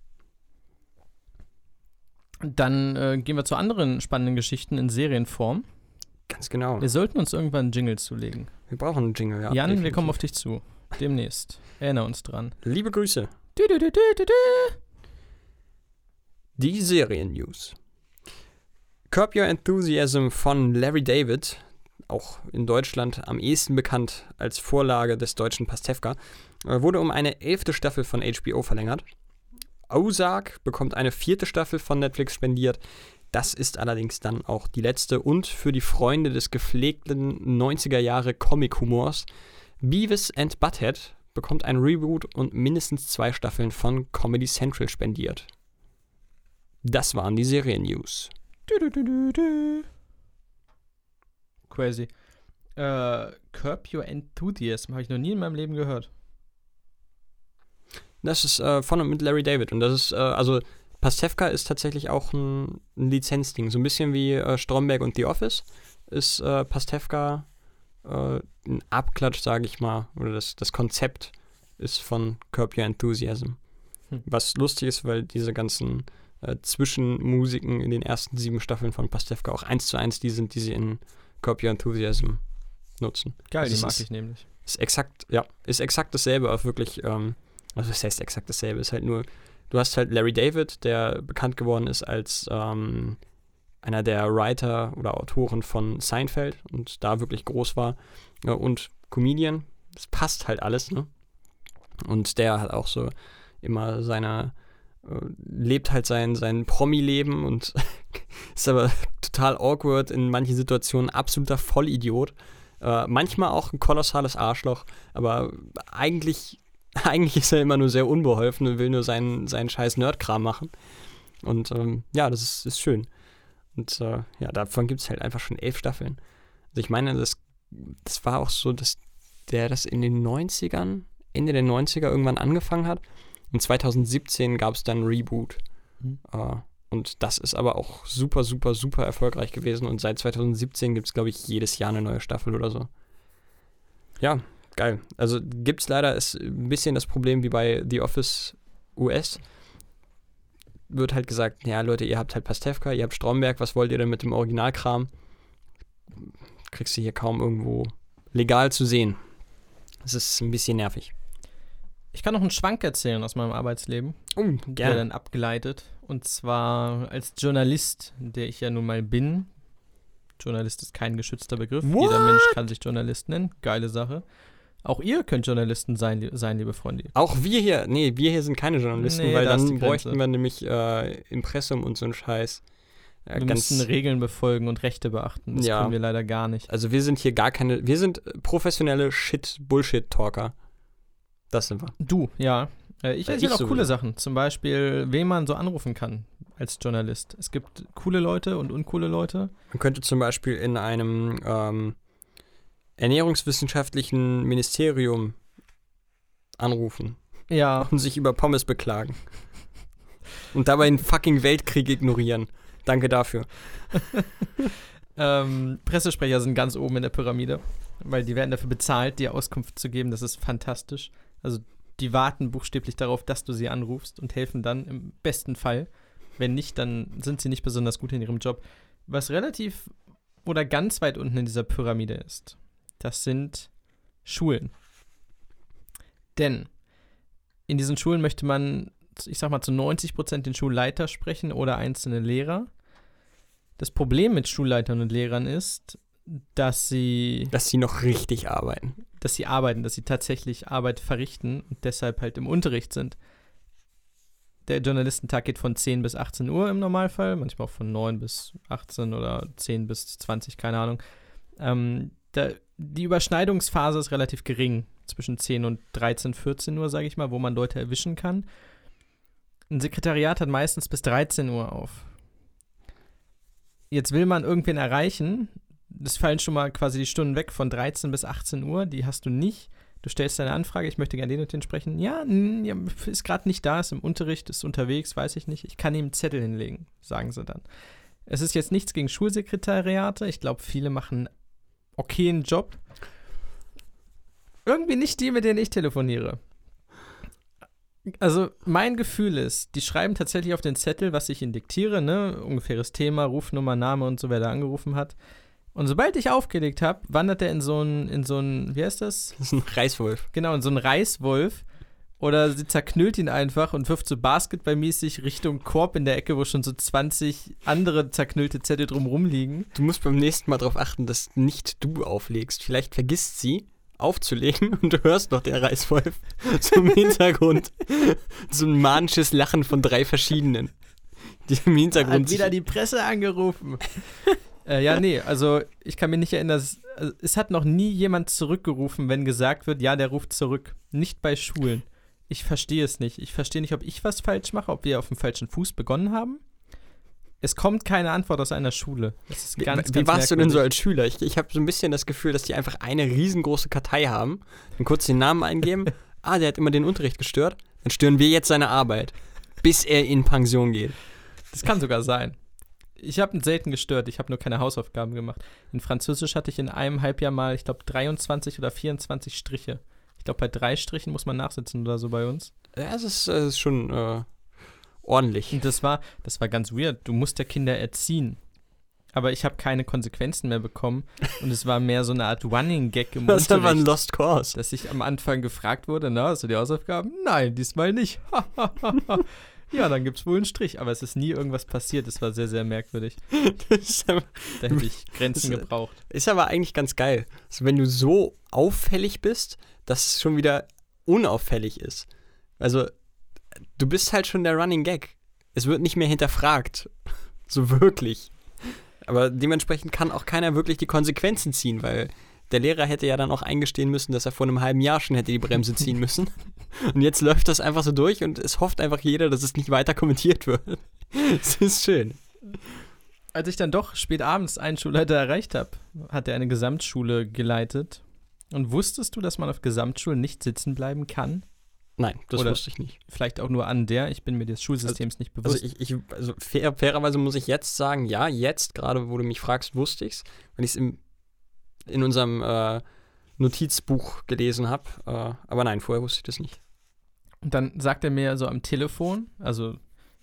A: Dann äh, gehen wir zu anderen spannenden Geschichten in Serienform.
B: Ganz genau.
A: Wir sollten uns irgendwann einen Jingle zulegen.
B: Wir brauchen einen Jingle, ja.
A: Jan, definitiv. wir kommen auf dich zu. Demnächst. Erinnere uns dran.
B: Liebe Grüße. Du, du, du, Die Serien-News. Curb Your Enthusiasm von Larry David, auch in Deutschland am ehesten bekannt als Vorlage des deutschen Pastewka, äh, wurde um eine elfte Staffel von HBO verlängert. Ozark bekommt eine vierte Staffel von Netflix spendiert. Das ist allerdings dann auch die letzte und für die Freunde des gepflegten 90er Jahre Comic-Humors. Beavis and Butthead bekommt ein Reboot und mindestens zwei Staffeln von Comedy Central spendiert. Das waren die Serien-News.
A: Crazy. Äh, Curb Your Enthusiasm habe ich noch nie in meinem Leben gehört.
B: Das ist äh, von und mit Larry David. Und das ist, äh, also Pastewka ist tatsächlich auch ein, ein Lizenzding. So ein bisschen wie äh, Stromberg und The Office ist äh, Pastewka äh, ein Abklatsch, sage ich mal. Oder das, das Konzept ist von Curb Your Enthusiasm. Hm. Was lustig ist, weil diese ganzen äh, Zwischenmusiken in den ersten sieben Staffeln von Pastewka auch eins zu eins die sind, die sie in Curb Your Enthusiasm nutzen.
A: Geil, also die mag ist, ich nämlich.
B: Ist exakt, ja, ist exakt dasselbe, auch wirklich ähm, also das heißt exakt dasselbe, ist halt nur, du hast halt Larry David, der bekannt geworden ist als ähm, einer der Writer oder Autoren von Seinfeld und da wirklich groß war ja, und Comedian, das passt halt alles, ne? Und der hat auch so immer seine, lebt halt sein, sein Promi-Leben und ist aber total awkward in manchen Situationen, absoluter Vollidiot. Äh, manchmal auch ein kolossales Arschloch, aber eigentlich eigentlich ist er immer nur sehr unbeholfen und will nur seinen, seinen scheiß Nerdkram machen. Und ähm, ja, das ist, ist schön. Und äh, ja, davon gibt es halt einfach schon elf Staffeln. Also ich meine, das, das war auch so, dass der das in den 90ern Ende der 90er irgendwann angefangen hat. Und 2017 gab es dann ein Reboot.
A: Mhm.
B: Äh, und das ist aber auch super, super, super erfolgreich gewesen. Und seit 2017 gibt es, glaube ich, jedes Jahr eine neue Staffel oder so. Ja, geil. Also gibt es leider ist ein bisschen das Problem wie bei The Office US. Wird halt gesagt, ja Leute, ihr habt halt Pastewka, ihr habt Stromberg, was wollt ihr denn mit dem Originalkram? Kriegst du hier kaum irgendwo legal zu sehen. Das ist ein bisschen nervig.
A: Ich kann noch einen Schwank erzählen aus meinem Arbeitsleben.
B: Oh,
A: der dann abgeleitet. Und zwar als Journalist, der ich ja nun mal bin. Journalist ist kein geschützter Begriff.
B: What?
A: Jeder Mensch kann sich Journalist nennen. Geile Sache. Auch ihr könnt Journalisten sein, sein liebe Freunde.
B: Auch wir hier, nee, wir hier sind keine Journalisten,
A: Nee,
B: weil dann bräuchten wir nämlich äh, Impressum und so einen Scheiß. Äh,
A: Wir
B: ganz,
A: müssen Regeln befolgen und Rechte beachten. Das
B: Ja.
A: können wir leider gar nicht.
B: also wir sind hier gar keine, wir sind professionelle Shit-Bullshit-Talker. Das sind wir.
A: Du, ja. Äh, Ich
B: Äh,
A: erzähle
B: ich
A: auch coole
B: sowieso.
A: Sachen. Zum Beispiel, wen man so anrufen kann als Journalist. Es gibt coole Leute und uncoole Leute.
B: Man könnte zum Beispiel in einem ähm, ernährungswissenschaftlichen Ministerium anrufen
A: Ja,
B: und sich über Pommes beklagen. Und dabei einen fucking Weltkrieg ignorieren. Danke dafür.
A: Ähm, Pressesprecher sind ganz oben in der Pyramide, weil die werden dafür bezahlt, dir Auskunft zu geben. Das ist fantastisch. Also die warten buchstäblich darauf, dass du sie anrufst und helfen dann im besten Fall. Wenn nicht, dann sind sie nicht besonders gut in ihrem Job. Was relativ oder ganz weit unten in dieser Pyramide ist, das sind Schulen. Denn in diesen Schulen möchte man, ich sag mal, zu 90 Prozent den Schulleiter sprechen oder einzelne Lehrer. Das Problem mit Schulleitern und Lehrern ist, dass sie,
B: Dass sie noch richtig arbeiten.
A: dass sie arbeiten, dass sie tatsächlich Arbeit verrichten und deshalb halt im Unterricht sind. Der Journalistentag geht von 10 bis 18 Uhr im Normalfall, manchmal auch von 9 bis 18 oder 10 bis 20, keine Ahnung. Ähm, da, die Überschneidungsphase ist relativ gering, zwischen 10 und 13, 14 Uhr, sage ich mal, wo man Leute erwischen kann. Ein Sekretariat hat meistens bis 13 Uhr auf. Jetzt will man irgendwen erreichen. Es fallen schon mal quasi die Stunden weg von 13 bis 18 Uhr. Die hast du nicht. Du stellst deine Anfrage, ich möchte gerne den und den sprechen. Ja, ist gerade nicht da, ist im Unterricht, ist unterwegs, weiß ich nicht. Ich kann ihm einen Zettel hinlegen, sagen sie dann. Es ist jetzt nichts gegen Schulsekretariate. Ich glaube, viele machen okayen Job. Irgendwie nicht die, mit denen ich telefoniere. Also, mein Gefühl ist, die schreiben tatsächlich auf den Zettel, was ich ihnen diktiere, ne? Ungefähres Thema, Rufnummer, Name und so, wer da angerufen hat. Und sobald ich aufgelegt habe, wandert er in so ein, in so ein, wie heißt das?
B: Das ist ein Reißwolf.
A: Genau, in so einen Reißwolf. Oder sie zerknüllt ihn einfach und wirft so basketballmäßig Richtung Korb in der Ecke, wo schon so 20 andere zerknüllte Zettel drumrum liegen.
B: Du musst beim nächsten Mal darauf achten, dass nicht du auflegst. Vielleicht vergisst sie aufzulegen und du hörst noch den Reißwolf zum Hintergrund. so ein manisches Lachen von drei verschiedenen. Die im Hintergrund
A: Hat wieder die Presse angerufen. Äh, ja, nee, also ich kann mich nicht erinnern, dass, also, es hat noch nie jemand zurückgerufen, wenn gesagt wird, ja, der ruft zurück. Nicht bei Schulen. Ich verstehe es nicht. Ich verstehe nicht, ob ich was falsch mache, ob wir auf dem falschen Fuß begonnen haben. Es kommt keine Antwort aus einer Schule. Das ist
B: Wie,
A: ganz,
B: wie
A: ganz
B: warst du denn so
A: merkwürdig.
B: als Schüler? Ich, ich habe so ein bisschen das Gefühl, dass die einfach eine riesengroße Kartei haben, dann kurz den Namen eingeben. ah, der hat immer den Unterricht gestört. Dann stören wir jetzt seine Arbeit, bis er in Pension geht.
A: Das kann sogar sein. Ich habe ihn selten gestört, ich habe nur keine Hausaufgaben gemacht. In Französisch hatte ich in einem Halbjahr mal, ich glaube, 23 oder 24 Striche. Ich glaube, bei drei Strichen muss man nachsitzen oder so bei uns.
B: Ja, es ist, es ist schon äh, ordentlich.
A: Und das war, das war ganz weird. Du musst ja Kinder erziehen. Aber ich habe keine Konsequenzen mehr bekommen. Und es war mehr so eine Art Running Gag im
B: Das ist aber ein Lost Cause.
A: dass ich am Anfang gefragt wurde, na, hast du die Hausaufgaben? Nein, diesmal nicht. ja, dann gibt's wohl einen Strich. Aber es ist nie irgendwas passiert. Es war sehr, sehr merkwürdig.
B: Aber,
A: Da hätte ich Grenzen
B: Das-
A: gebraucht.
B: ist aber eigentlich ganz geil. Also wenn du so auffällig bist, dass es schon wieder unauffällig ist. Also, du bist halt schon der Running Gag. Es wird nicht mehr hinterfragt. So wirklich. Aber dementsprechend kann auch keiner wirklich die Konsequenzen ziehen, weil der Lehrer hätte ja dann auch eingestehen müssen, dass er vor einem halben Jahr schon hätte die Bremse ziehen müssen. Und jetzt läuft das einfach so durch und es hofft einfach jeder, dass es nicht weiter kommentiert wird. Es ist schön.
A: Als ich dann doch spät abends einen Schulleiter erreicht habe, hat er eine Gesamtschule geleitet. Und wusstest du, dass man auf Gesamtschulen nicht sitzen bleiben kann?
B: Nein, das
A: Oder-
B: wusste ich nicht.
A: Vielleicht auch nur an der. Ich bin mir des Schulsystems nicht bewusst.
B: Also, ich, ich, also fair, fairerweise muss ich jetzt sagen, ja, jetzt, gerade wo du mich fragst, wusste ich es, weil ich es in unserem äh, Notizbuch gelesen habe. Äh, aber nein, vorher wusste ich das nicht.
A: Und dann sagt er mir so am Telefon, also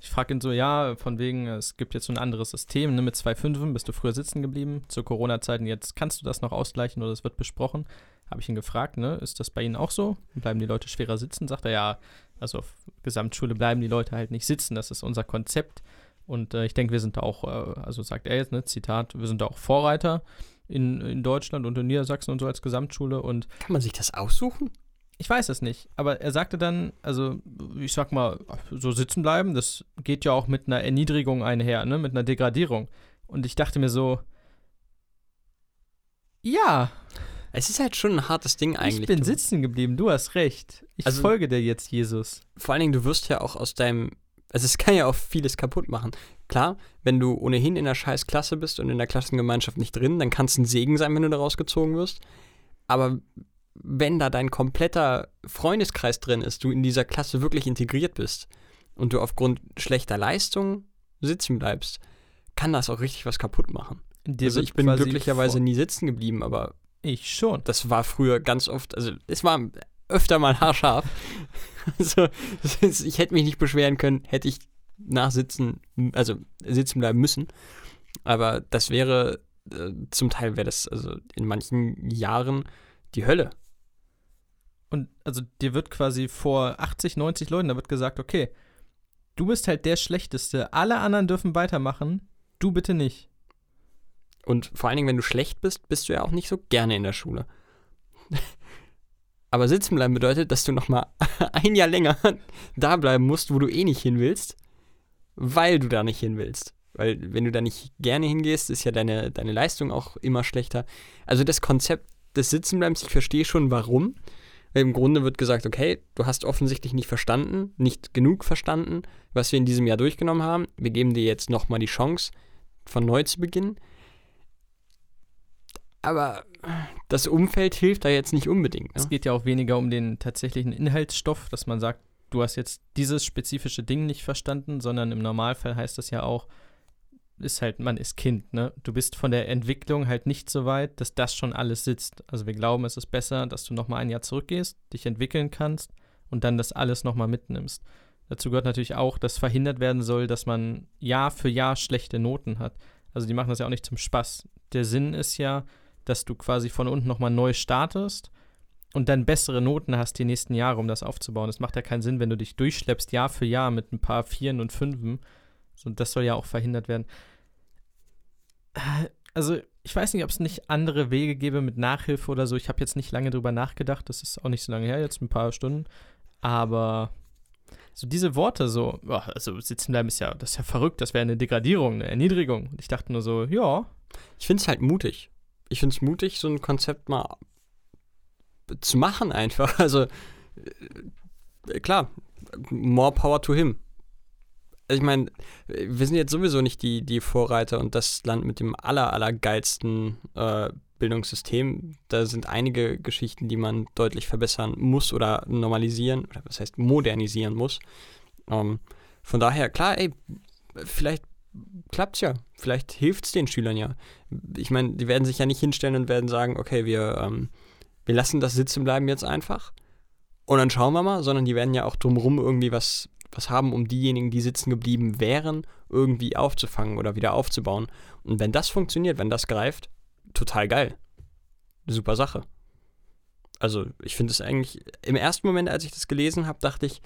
A: ich frage ihn so, ja, von wegen, es gibt jetzt so ein anderes System, ne, mit zwei Fünfen bist du früher sitzen geblieben, zur Corona-Zeiten, jetzt kannst du das noch ausgleichen oder es wird besprochen. Habe ich ihn gefragt, ne, ist das bei Ihnen auch so? Bleiben die Leute schwerer sitzen? Sagt er, ja, also auf Gesamtschule bleiben die Leute halt nicht sitzen, das ist unser Konzept. Und äh, ich denke, wir sind da auch, äh, also sagt er jetzt, ne, Zitat, wir sind da auch Vorreiter in, in Deutschland und in Niedersachsen und so als Gesamtschule und
B: Kann man sich das aussuchen?
A: ich weiß es nicht, aber er sagte dann, also ich sag mal, so sitzen bleiben, das geht ja auch mit einer Erniedrigung einher, ne, mit einer Degradierung. Und ich dachte mir so, ja,
B: Es ist halt schon ein hartes Ding eigentlich.
A: ich bin
B: du.
A: sitzen geblieben, du hast recht. Ich
B: Also-
A: folge dir jetzt, Jesus.
B: Vor allen Dingen, du wirst ja auch aus deinem. Also, es kann ja auch vieles kaputt machen. Klar, wenn du ohnehin in einer scheiß Klasse bist und in der Klassengemeinschaft nicht drin, dann kann es ein Segen sein, wenn du da rausgezogen wirst. Aber wenn da dein kompletter Freundeskreis drin ist, du in dieser Klasse wirklich integriert bist und du aufgrund schlechter Leistung sitzen bleibst, kann das auch richtig was kaputt machen.
A: Dir
B: also, ich bin glücklicherweise nie sitzen geblieben, aber
A: Ich schon.
B: das war früher ganz oft, also es war öfter mal haarscharf. Also ist, ich hätte mich nicht beschweren können, hätte ich nachsitzen, also sitzen bleiben müssen. Aber das wäre, äh, zum Teil wäre das also in manchen Jahren die Hölle.
A: Und also dir wird quasi vor 80, 90 Leuten, da wird gesagt, okay, du bist halt der Schlechteste, alle anderen dürfen weitermachen, du bitte nicht.
B: Und vor allen Dingen, wenn du schlecht bist, bist du ja auch nicht so gerne in der Schule. Aber sitzen bleiben bedeutet, dass du noch mal ein Jahr länger da bleiben musst, wo du eh nicht hin willst, weil du da nicht hin willst. Weil wenn du da nicht gerne hingehst, ist ja deine, deine Leistung auch immer schlechter. Also das Konzept des Sitzenbleibens, ich verstehe schon warum. Im Grunde wird gesagt, okay, du hast offensichtlich nicht verstanden, nicht genug verstanden, was wir in diesem Jahr durchgenommen haben. Wir geben dir jetzt noch mal die Chance, von neu zu beginnen. Aber das Umfeld hilft da jetzt nicht unbedingt.
A: Es
B: Ne?
A: geht ja auch weniger um den tatsächlichen Inhaltsstoff, dass man sagt, du hast jetzt dieses spezifische Ding nicht verstanden, sondern im Normalfall heißt das ja auch, ist halt, man ist Kind, ne? Du bist von der Entwicklung halt nicht so weit, dass das schon alles sitzt. Also wir glauben, es ist besser, dass du nochmal ein Jahr zurückgehst, dich entwickeln kannst und dann das alles nochmal mitnimmst. Dazu gehört natürlich auch, dass verhindert werden soll, dass man Jahr für Jahr schlechte Noten hat. Also die machen das ja auch nicht zum Spaß. Der Sinn ist ja, dass du quasi von unten nochmal neu startest und dann bessere Noten hast die nächsten Jahre, um das aufzubauen. Das macht ja keinen Sinn, wenn du dich durchschleppst Jahr für Jahr mit ein paar Vieren und Fünfen. So, das soll ja auch verhindert werden. Also, ich weiß nicht, ob es nicht andere Wege gäbe mit Nachhilfe oder so. Ich habe jetzt nicht lange drüber nachgedacht. Das ist auch nicht so lange her, jetzt ein paar Stunden. Aber so diese Worte, so, also sitzen bleiben ist ja, das ist ja verrückt. Das wäre eine Degradierung, eine Erniedrigung. Und ich dachte nur so, ja,
B: Ich finde es halt mutig. Ich finde es mutig, so ein Konzept mal zu machen einfach. Also äh, klar, more power to him. Ich meine, wir sind jetzt sowieso nicht die, die Vorreiter und das Land mit dem aller, allergeilsten äh, Bildungssystem. Da sind einige Geschichten, die man deutlich verbessern muss oder normalisieren, oder was heißt modernisieren muss. Ähm, von daher, klar, ey, vielleicht klappt's ja. Vielleicht hilft's den Schülern ja. Ich meine, die werden sich ja nicht hinstellen und werden sagen, okay, wir, ähm, wir lassen das sitzen bleiben jetzt einfach und dann schauen wir mal, sondern die werden ja auch drumherum irgendwie was, was haben, um diejenigen, die sitzen geblieben wären, irgendwie aufzufangen oder wieder aufzubauen. Und wenn das funktioniert, wenn das greift, total geil. Super Sache. Also, ich finde es eigentlich, im ersten Moment, als ich das gelesen habe, dachte ich,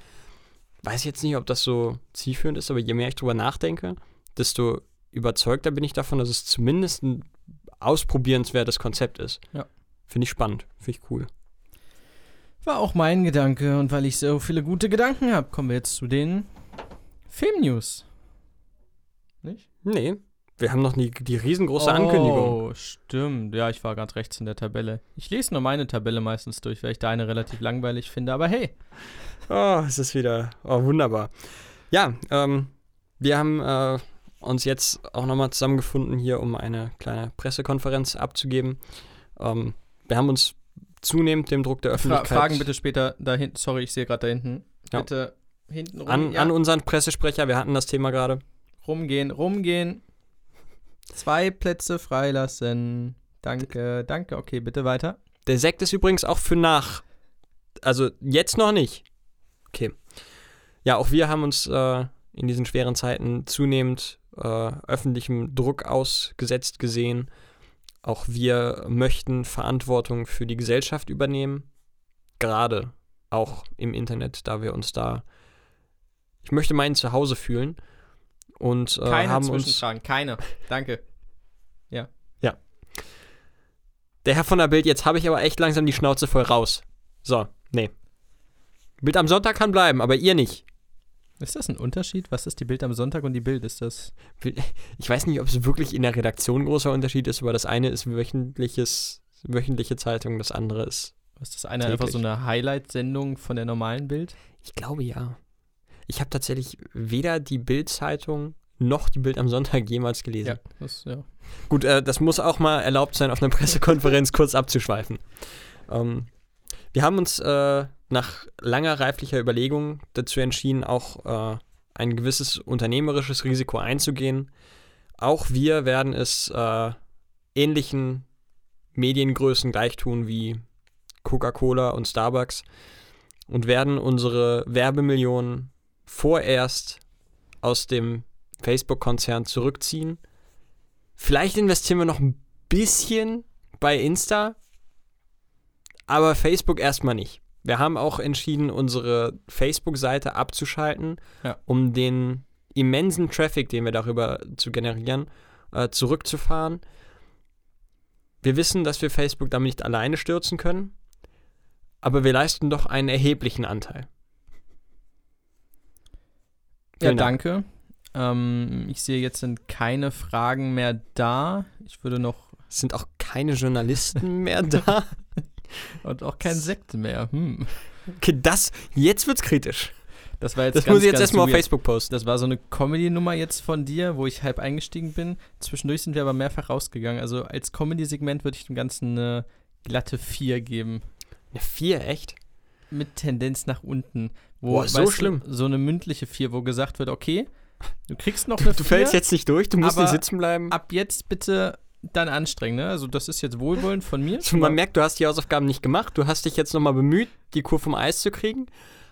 B: weiß jetzt nicht, ob das so zielführend ist, aber je mehr ich drüber nachdenke, desto überzeugter bin ich davon, dass es zumindest ein ausprobierenswertes Konzept ist.
A: Ja.
B: Finde ich spannend, finde ich cool.
A: War auch mein Gedanke und weil ich so viele gute Gedanken habe, kommen wir jetzt zu den Filmnews. Nicht?
B: Nee, wir haben noch die, die riesengroße Ankündigung.
A: Oh, stimmt. Ja, ich war ganz rechts in der Tabelle. Ich lese nur meine Tabelle meistens durch, weil ich deine relativ langweilig finde, aber hey.
B: Oh, es ist wieder oh, wunderbar. Ja, ähm, wir haben äh, uns jetzt auch nochmal zusammengefunden hier, um eine kleine Pressekonferenz abzugeben. Ähm, wir haben uns zunehmend dem Druck der
A: Fra
B: Öffentlichkeit.
A: Fragen bitte später da hinten. Sorry, ich sehe gerade da hinten.
B: Ja.
A: Bitte hinten rum.
B: An,
A: ja,
B: an unseren Pressesprecher, wir hatten das Thema gerade.
A: rumgehen, rumgehen. Zwei Plätze freilassen. Danke, danke. Okay, bitte weiter.
B: Der Sekt ist übrigens auch für nach. Also jetzt noch nicht. Okay. Ja, auch wir haben uns äh, in diesen schweren Zeiten zunehmend äh, öffentlichem Druck ausgesetzt gesehen. Auch wir möchten Verantwortung für die Gesellschaft übernehmen. Gerade auch im Internet, da wir uns da, ich möchte meinen Zuhause fühlen. Und äh,
A: Keine
B: haben uns
A: Zwischenfragen, keine. Danke.
B: Der Herr von der Bild, jetzt habe ich aber echt langsam die Schnauze voll raus. So, nee. Bild am Sonntag kann bleiben, aber ihr nicht.
A: Ist das ein Unterschied? Was ist die Bild am Sonntag und die Bild? Ist das.
B: Ich weiß nicht, ob es wirklich in der Redaktion ein großer Unterschied ist, aber das eine ist wöchentliches, wöchentliche Zeitung, das andere ist.
A: Ist das eine einfach so eine Highlight-Sendung von der normalen Bild?
B: Ich glaube ja. Ich habe tatsächlich weder die Bild-Zeitung noch die Bild am Sonntag jemals gelesen.
A: Ja, das, ja.
B: Gut, äh, das muss auch mal erlaubt sein, auf einer Pressekonferenz kurz abzuschweifen. Ähm, wir haben uns äh, nach langer reiflicher Überlegung dazu entschieden, auch äh, ein gewisses unternehmerisches Risiko einzugehen. Auch wir werden es äh, ähnlichen Mediengrößen gleich tun wie Coca-Cola und Starbucks und werden unsere Werbemillionen vorerst aus dem Facebook-Konzern zurückziehen. Vielleicht investieren wir noch ein bisschen bei Insta, aber Facebook erstmal nicht. Wir haben auch entschieden, unsere Facebook-Seite abzuschalten,
A: Ja.
B: um den immensen Traffic, den wir darüber zu generieren, äh, zurückzufahren. Wir wissen, dass wir Facebook damit nicht alleine stürzen können, aber wir leisten doch einen erheblichen Anteil.
A: Ja,
B: Dank.
A: danke. Ähm, ich sehe, jetzt sind keine Fragen mehr da. Ich würde noch.
B: Es sind auch keine Journalisten mehr da.
A: Und auch kein Sekt mehr. Hm.
B: Okay, das, jetzt wird's kritisch.
A: Das war jetzt
B: Das
A: ganz,
B: muss ich jetzt erstmal auf. Facebook posten.
A: Das war so eine Comedy-Nummer jetzt von dir, wo ich halb eingestiegen bin. Zwischendurch sind wir aber mehrfach rausgegangen. Also als Comedy-Segment würde ich dem Ganzen eine glatte 4 geben.
B: Eine vier, echt?
A: Mit Tendenz nach unten. Wo,
B: Boah, so
A: weißt du,
B: schlimm.
A: so eine mündliche 4, wo gesagt wird, okay, du kriegst noch
B: Du,
A: eine
B: du
A: 4,
B: fällst jetzt nicht durch, du musst hier sitzen bleiben.
A: ab jetzt bitte dann anstrengen. Ne? Also das ist jetzt wohlwollend von mir.
B: So, man merkt, du hast die Hausaufgaben nicht gemacht. Du hast dich jetzt nochmal bemüht, die Kur vom Eis zu kriegen.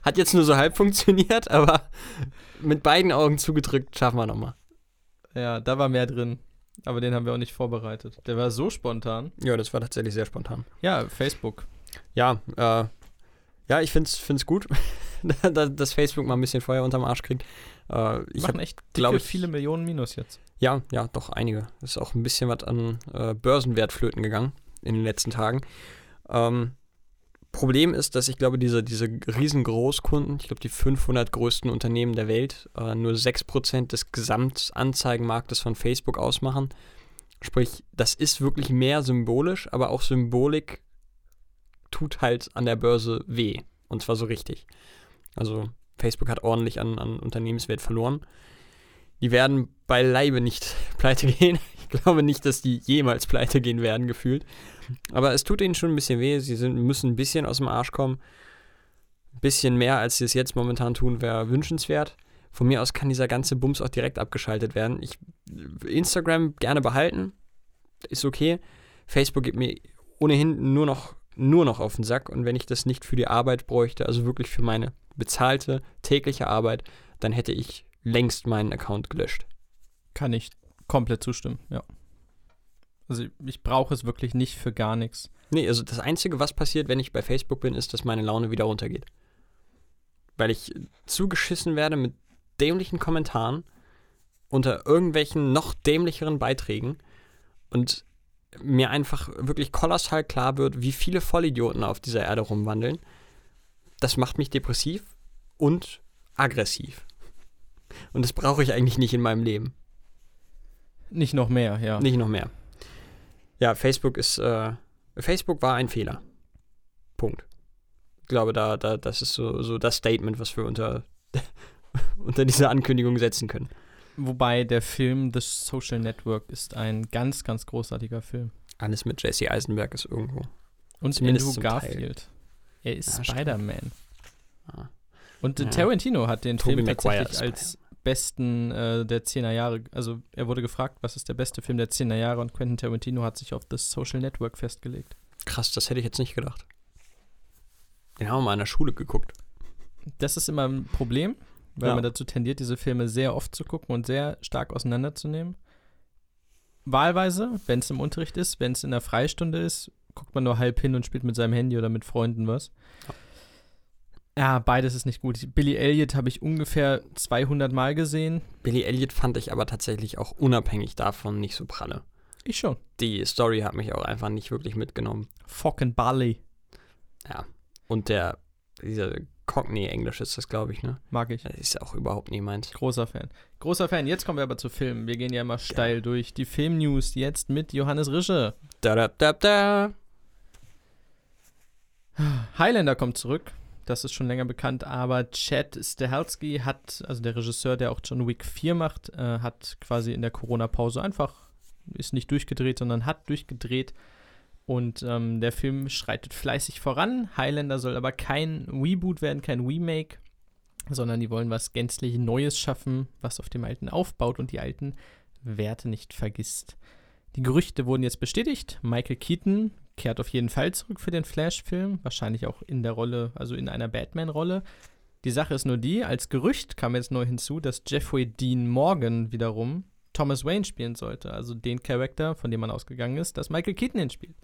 B: Hat jetzt nur so halb funktioniert, aber mit beiden Augen zugedrückt schaffen wir nochmal.
A: Ja, da war mehr drin. Aber den haben wir auch nicht vorbereitet. Der war so spontan.
B: Ja, das war tatsächlich sehr spontan.
A: Ja, Facebook.
B: Ja, äh, ja, ich find's, find's gut, dass Facebook mal ein bisschen Feuer unterm Arsch kriegt. Äh, ich
A: Machen
B: habe,
A: echt
B: glaub
A: dicke,
B: ich-
A: viele Millionen Minus jetzt.
B: Ja, ja, doch einige. Ist auch ein bisschen was an äh, Börsenwert flöten gegangen in den letzten Tagen. Ähm, Problem ist, dass ich glaube, diese, diese riesen Großkunden, ich glaube, die 500 größten Unternehmen der Welt, äh, nur 6% des Gesamtanzeigenmarktes von Facebook ausmachen. Sprich, das ist wirklich mehr symbolisch, aber auch Symbolik tut halt an der Börse weh. Und zwar so richtig. Also Facebook hat ordentlich an, an Unternehmenswert verloren. Die werden beileibe nicht pleite gehen. Ich glaube nicht, dass die jemals pleite gehen werden, gefühlt. Aber es tut ihnen schon ein bisschen weh. Sie sind, müssen ein bisschen aus dem Arsch kommen. Ein bisschen mehr, als sie es jetzt momentan tun, wäre wünschenswert. Von mir aus kann dieser ganze Bums auch direkt abgeschaltet werden. Ich Instagram gerne behalten. Ist okay. Facebook gibt mir ohnehin nur noch, nur noch auf den Sack. Und wenn ich das nicht für die Arbeit bräuchte, also wirklich für meine bezahlte tägliche Arbeit, dann hätte ich längst meinen Account gelöscht.
A: Kann ich komplett zustimmen, ja. Also ich brauche es wirklich nicht für gar nichts.
B: Nee, also das Einzige, was passiert, wenn ich bei Facebook bin, ist, dass meine Laune wieder runtergeht. Weil ich zugeschissen werde mit dämlichen Kommentaren unter irgendwelchen noch dämlicheren Beiträgen und mir einfach wirklich kolossal klar wird, wie viele Vollidioten auf dieser Erde rumwandeln. Das macht mich depressiv und aggressiv. Und das brauche ich eigentlich nicht in meinem Leben.
A: Nicht noch mehr, ja.
B: Nicht noch mehr. Ja, Facebook ist, äh, Facebook war ein Fehler. Punkt. Ich glaube, da, da, das ist so, so das Statement, was wir unter, unter dieser Ankündigung setzen können.
A: Wobei der Film The Social Network ist ein ganz, ganz großartiger Film.
B: Alles mit Jesse Eisenberg ist irgendwo
A: Und
B: Zumindest
A: Andrew
B: zum Teil.
A: Garfield. Er ist
B: stimmt.
A: Spider-Man.
B: Ah.
A: Und
B: Ja.
A: Tarantino hat den
B: Tobey
A: Film tatsächlich als besten äh, der 10er Jahre, also er wurde gefragt, was ist der beste Film der 10er Jahre und Quentin Tarantino hat sich auf The Social Network festgelegt.
B: Krass, das hätte ich jetzt nicht gedacht. Den haben wir mal in der Schule geguckt.
A: Das ist immer ein Problem, weil
B: Ja.
A: man dazu tendiert, diese Filme sehr oft zu gucken und sehr stark auseinanderzunehmen. Wahlweise, wenn es im Unterricht ist, wenn es in der Freistunde ist, guckt man nur halb hin und spielt mit seinem Handy oder mit Freunden was. Ja, beides ist nicht gut. Billy Elliot habe ich ungefähr 200 Mal gesehen.
B: Billy Elliot fand ich aber tatsächlich auch unabhängig davon nicht so pralle.
A: Ich schon.
B: Die Story hat mich auch einfach nicht wirklich mitgenommen.
A: Fock and Barley
B: Ja. Und der, dieser Cockney-Englisch ist das, glaube ich, ne?
A: mag ich.
B: Das ist auch überhaupt nie meins.
A: Großer Fan. Großer Fan. Jetzt kommen wir aber zu Filmen. Wir gehen ja immer steil durch die Film-News. Jetzt mit Johannes Rische.
B: Da, da, da, da.
A: Highlander kommt zurück. Das ist schon länger bekannt, aber Chad Stahelski hat, also der Regisseur, der auch John Wick 4 macht, äh, hat quasi in der Corona-Pause einfach, ist nicht durchgedreht, sondern hat durchgedreht. Und ähm, der Film schreitet fleißig voran. Highlander soll aber kein Reboot werden, kein Remake, sondern die wollen was gänzlich Neues schaffen, was auf dem alten aufbaut und die alten Werte nicht vergisst. Die Gerüchte wurden jetzt bestätigt. Michael Keaton kehrt auf jeden Fall zurück für den Flash-Film, wahrscheinlich auch in der Rolle, also in einer Batman-Rolle. Die Sache ist nur die, als Gerücht kam jetzt neu hinzu, dass Jeffrey Dean Morgan wiederum Thomas Wayne spielen sollte, also den Charakter, von dem man ausgegangen ist, dass Michael Keaton ihn spielt.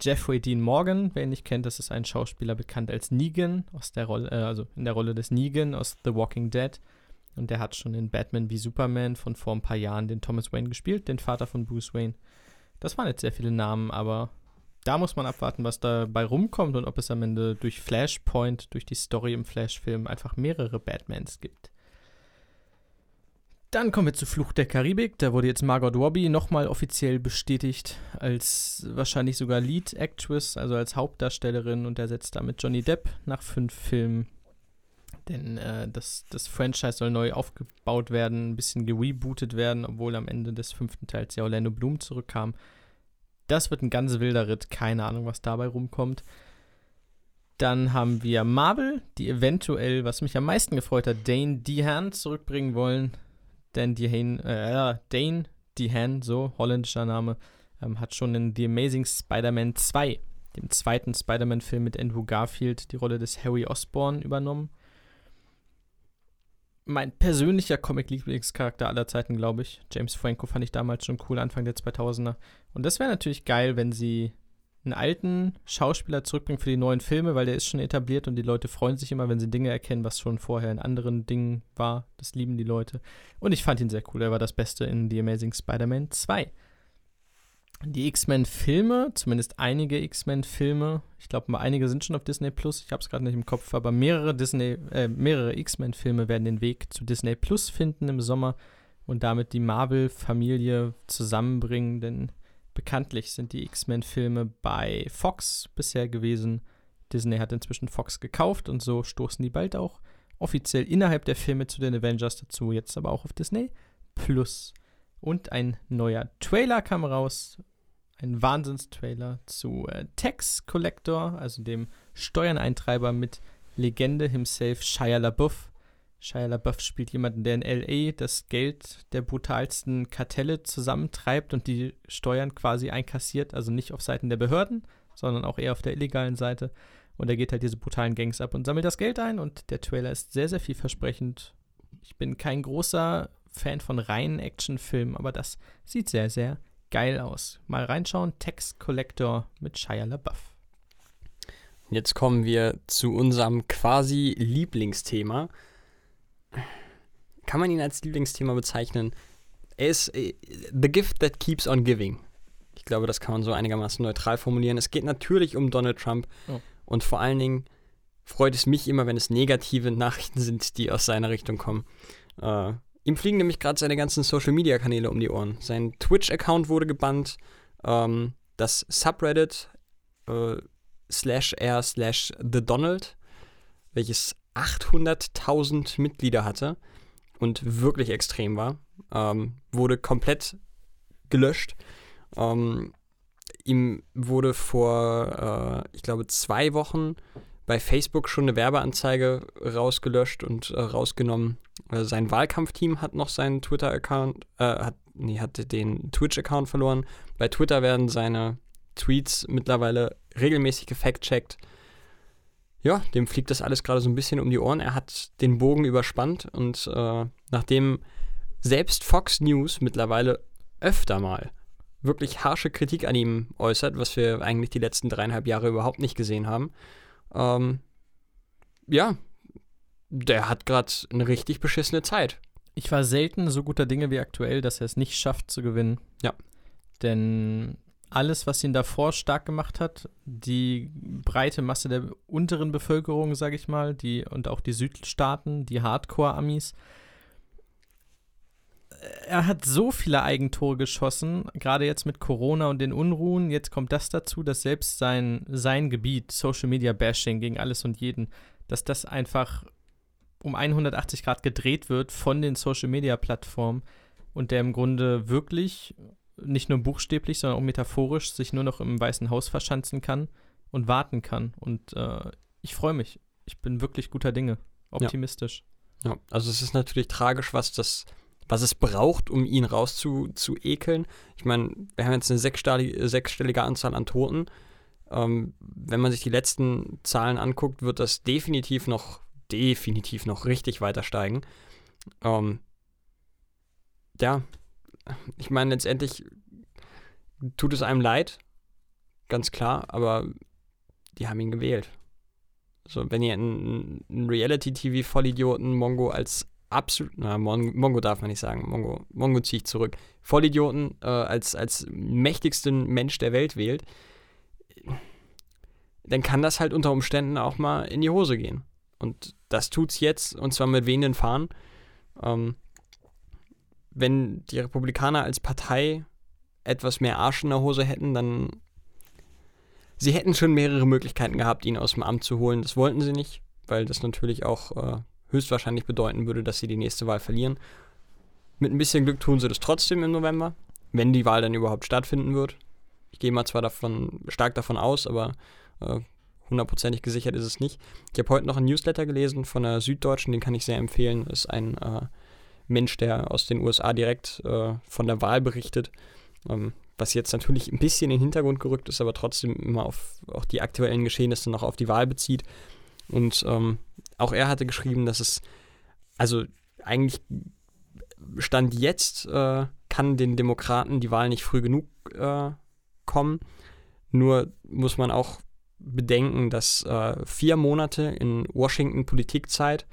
A: Jeffrey Dean Morgan, wer ihn nicht kennt, das ist ein Schauspieler bekannt als Negan aus der Rolle, äh, also in der Rolle des Negan aus The Walking Dead. Und der hat schon in Batman wie Superman von vor ein paar Jahren den Thomas Wayne gespielt, den Vater von Bruce Wayne. Das waren jetzt sehr viele Namen, aber da muss man abwarten, was dabei rumkommt und ob es am Ende durch Flashpoint, durch die Story im Flash-Film einfach mehrere Batmans gibt. Dann kommen wir zu Fluch der Karibik. Da wurde jetzt Margot Robbie nochmal offiziell bestätigt als wahrscheinlich sogar Lead Actress, also als Hauptdarstellerin und ersetzt damit Johnny Depp nach fünf Filmen. Denn äh, das, das Franchise soll neu aufgebaut werden, ein bisschen gerebootet werden, obwohl am Ende des fünften Teils ja Orlando Bloom zurückkam. Das wird ein ganz wilder Ritt, keine Ahnung, was dabei rumkommt. Dann haben wir Marvel, die eventuell, was mich am meisten gefreut hat, Dane Dehan zurückbringen wollen. Dan Dehan, äh, Dane Dehan, so holländischer Name, ähm, hat schon in The Amazing Spider-Man 2, dem zweiten Spider-Man-Film mit Andrew Garfield, die Rolle des Harry Osborn übernommen. Mein persönlicher Comic-Lieblingscharakter aller Zeiten, glaube ich. James Franco fand ich damals schon cool, Anfang der 2000er. Und das wäre natürlich geil, wenn sie einen alten Schauspieler zurückbringen für die neuen Filme, weil der ist schon etabliert und die Leute freuen sich immer, wenn sie Dinge erkennen, was schon vorher in anderen Dingen war. Das lieben die Leute. Und ich fand ihn sehr cool. Er war das Beste in The Amazing Spider-Man 2. Die X-Men-Filme, zumindest einige X-Men-Filme, ich glaube, einige sind schon auf Disney Plus, ich habe es gerade nicht im Kopf, aber mehrere Disney, äh, mehrere X-Men-Filme werden den Weg zu Disney Plus finden im Sommer und damit die Marvel-Familie zusammenbringen, denn bekanntlich sind die X-Men-Filme bei Fox bisher gewesen. Disney hat inzwischen Fox gekauft und so stoßen die bald auch offiziell innerhalb der Filme zu den Avengers dazu, jetzt aber auch auf Disney Plus. Und ein neuer Trailer kam raus, ein Wahnsinnstrailer zu äh, Tax Collector, also dem Steuerneintreiber mit Legende himself Shia LaBeouf. Shia LaBeouf spielt jemanden, der in L.A. das Geld der brutalsten Kartelle zusammentreibt und die Steuern quasi einkassiert, also nicht auf Seiten der Behörden, sondern auch eher auf der illegalen Seite. Und er geht halt diese brutalen Gangs ab und sammelt das Geld ein und der Trailer ist sehr, sehr vielversprechend. Ich bin kein großer Fan von reinen Actionfilmen, aber das sieht sehr, sehr geil aus. Mal reinschauen, Tax Collector mit Shia LaBeouf.
B: Jetzt kommen wir zu unserem quasi Lieblingsthema. Kann man ihn als Lieblingsthema bezeichnen? Er ist äh, The Gift That Keeps on Giving. Ich glaube, das kann man so einigermaßen neutral formulieren. Es geht natürlich um Donald Trump
A: Oh.
B: und vor allen Dingen freut es mich immer, wenn es negative Nachrichten sind, die aus seiner Richtung kommen. Äh, ihm fliegen nämlich gerade seine ganzen Social-Media-Kanäle um die Ohren. Sein Twitch-Account wurde gebannt. Ähm, das Subreddit äh, slash r slash The Donald, welches 800.000 Mitglieder hatte und wirklich extrem war, ähm, wurde komplett gelöscht. Ähm, ihm wurde vor, äh, ich glaube, zwei Wochen bei Facebook schon eine Werbeanzeige rausgelöscht und äh, rausgenommen. Äh, sein Wahlkampfteam hat noch seinen Twitter-Account, äh, hat, nee, hat den Twitch-Account verloren. Bei Twitter werden seine Tweets mittlerweile regelmäßig gefact-checkt. Ja, dem fliegt das alles gerade so ein bisschen um die Ohren. Er hat den Bogen überspannt und äh, nachdem selbst Fox News mittlerweile öfter mal wirklich harsche Kritik an ihm äußert, was wir eigentlich die letzten dreieinhalb Jahre überhaupt nicht gesehen haben, ähm, ja, der hat gerade eine richtig beschissene Zeit.
A: Ich war selten so guter Dinge wie aktuell, dass er es nicht schafft zu gewinnen.
B: Ja.
A: Denn alles, was ihn davor stark gemacht hat, die breite Masse der unteren Bevölkerung, sage ich mal, die und auch die Südstaaten, die Hardcore-Amis, er hat so viele Eigentore geschossen, gerade jetzt mit Corona und den Unruhen. Jetzt kommt das dazu, dass selbst sein, sein Gebiet, Social Media Bashing gegen alles und jeden, dass das einfach um 180 Grad gedreht wird von den Social Media Plattformen und der im Grunde wirklich nicht nur buchstäblich, sondern auch metaphorisch sich nur noch im Weißen Haus verschanzen kann und warten kann. Und äh, ich freue mich. Ich bin wirklich guter Dinge, optimistisch.
B: Ja. ja, also es ist natürlich tragisch, was das was es braucht, um ihn rauszuekeln. Ich meine, wir haben jetzt eine sechsstellige, Anzahl an Toten. Ähm, wenn man sich die letzten Zahlen anguckt, wird das definitiv noch, definitiv noch richtig weiter steigen. Ähm, ja, ich meine, letztendlich tut es einem leid, ganz klar, aber die haben ihn gewählt. So, wenn ihr einen, einen Reality-TV-Vollidioten Mongo als absolut, na, Mon Mongo darf man nicht sagen, Mongo, Mongo ziehe ich zurück, Vollidioten äh, als, als mächtigsten Mensch der Welt wählt, dann kann das halt unter Umständen auch mal in die Hose gehen. Und das tut's jetzt, und zwar mit wehenden Fahnen. Ähm, wenn die Republikaner als Partei etwas mehr Arsch in der Hose hätten, dann. Sie hätten schon mehrere Möglichkeiten gehabt, ihn aus dem Amt zu holen. Das wollten sie nicht, weil das natürlich auch äh, höchstwahrscheinlich bedeuten würde, dass sie die nächste Wahl verlieren. Mit ein bisschen Glück tun sie das trotzdem im November, wenn die Wahl dann überhaupt stattfinden wird. Ich gehe mal zwar davon, stark davon aus, aber äh, hundertprozentig gesichert ist es nicht. Ich habe heute noch einen Newsletter gelesen von der Süddeutschen, den kann ich sehr empfehlen. Das ist ein äh, Mensch, der aus den USA direkt äh, von der Wahl berichtet. Ähm, was jetzt natürlich ein bisschen in den Hintergrund gerückt ist, aber trotzdem immer auf auch die aktuellen Geschehnisse noch auf die Wahl bezieht. Und ähm, auch er hatte geschrieben, dass es, also eigentlich Stand jetzt äh, kann den Demokraten die Wahl nicht früh genug äh, kommen. Nur muss man auch bedenken, dass äh, vier Monate in Washington Politikzeit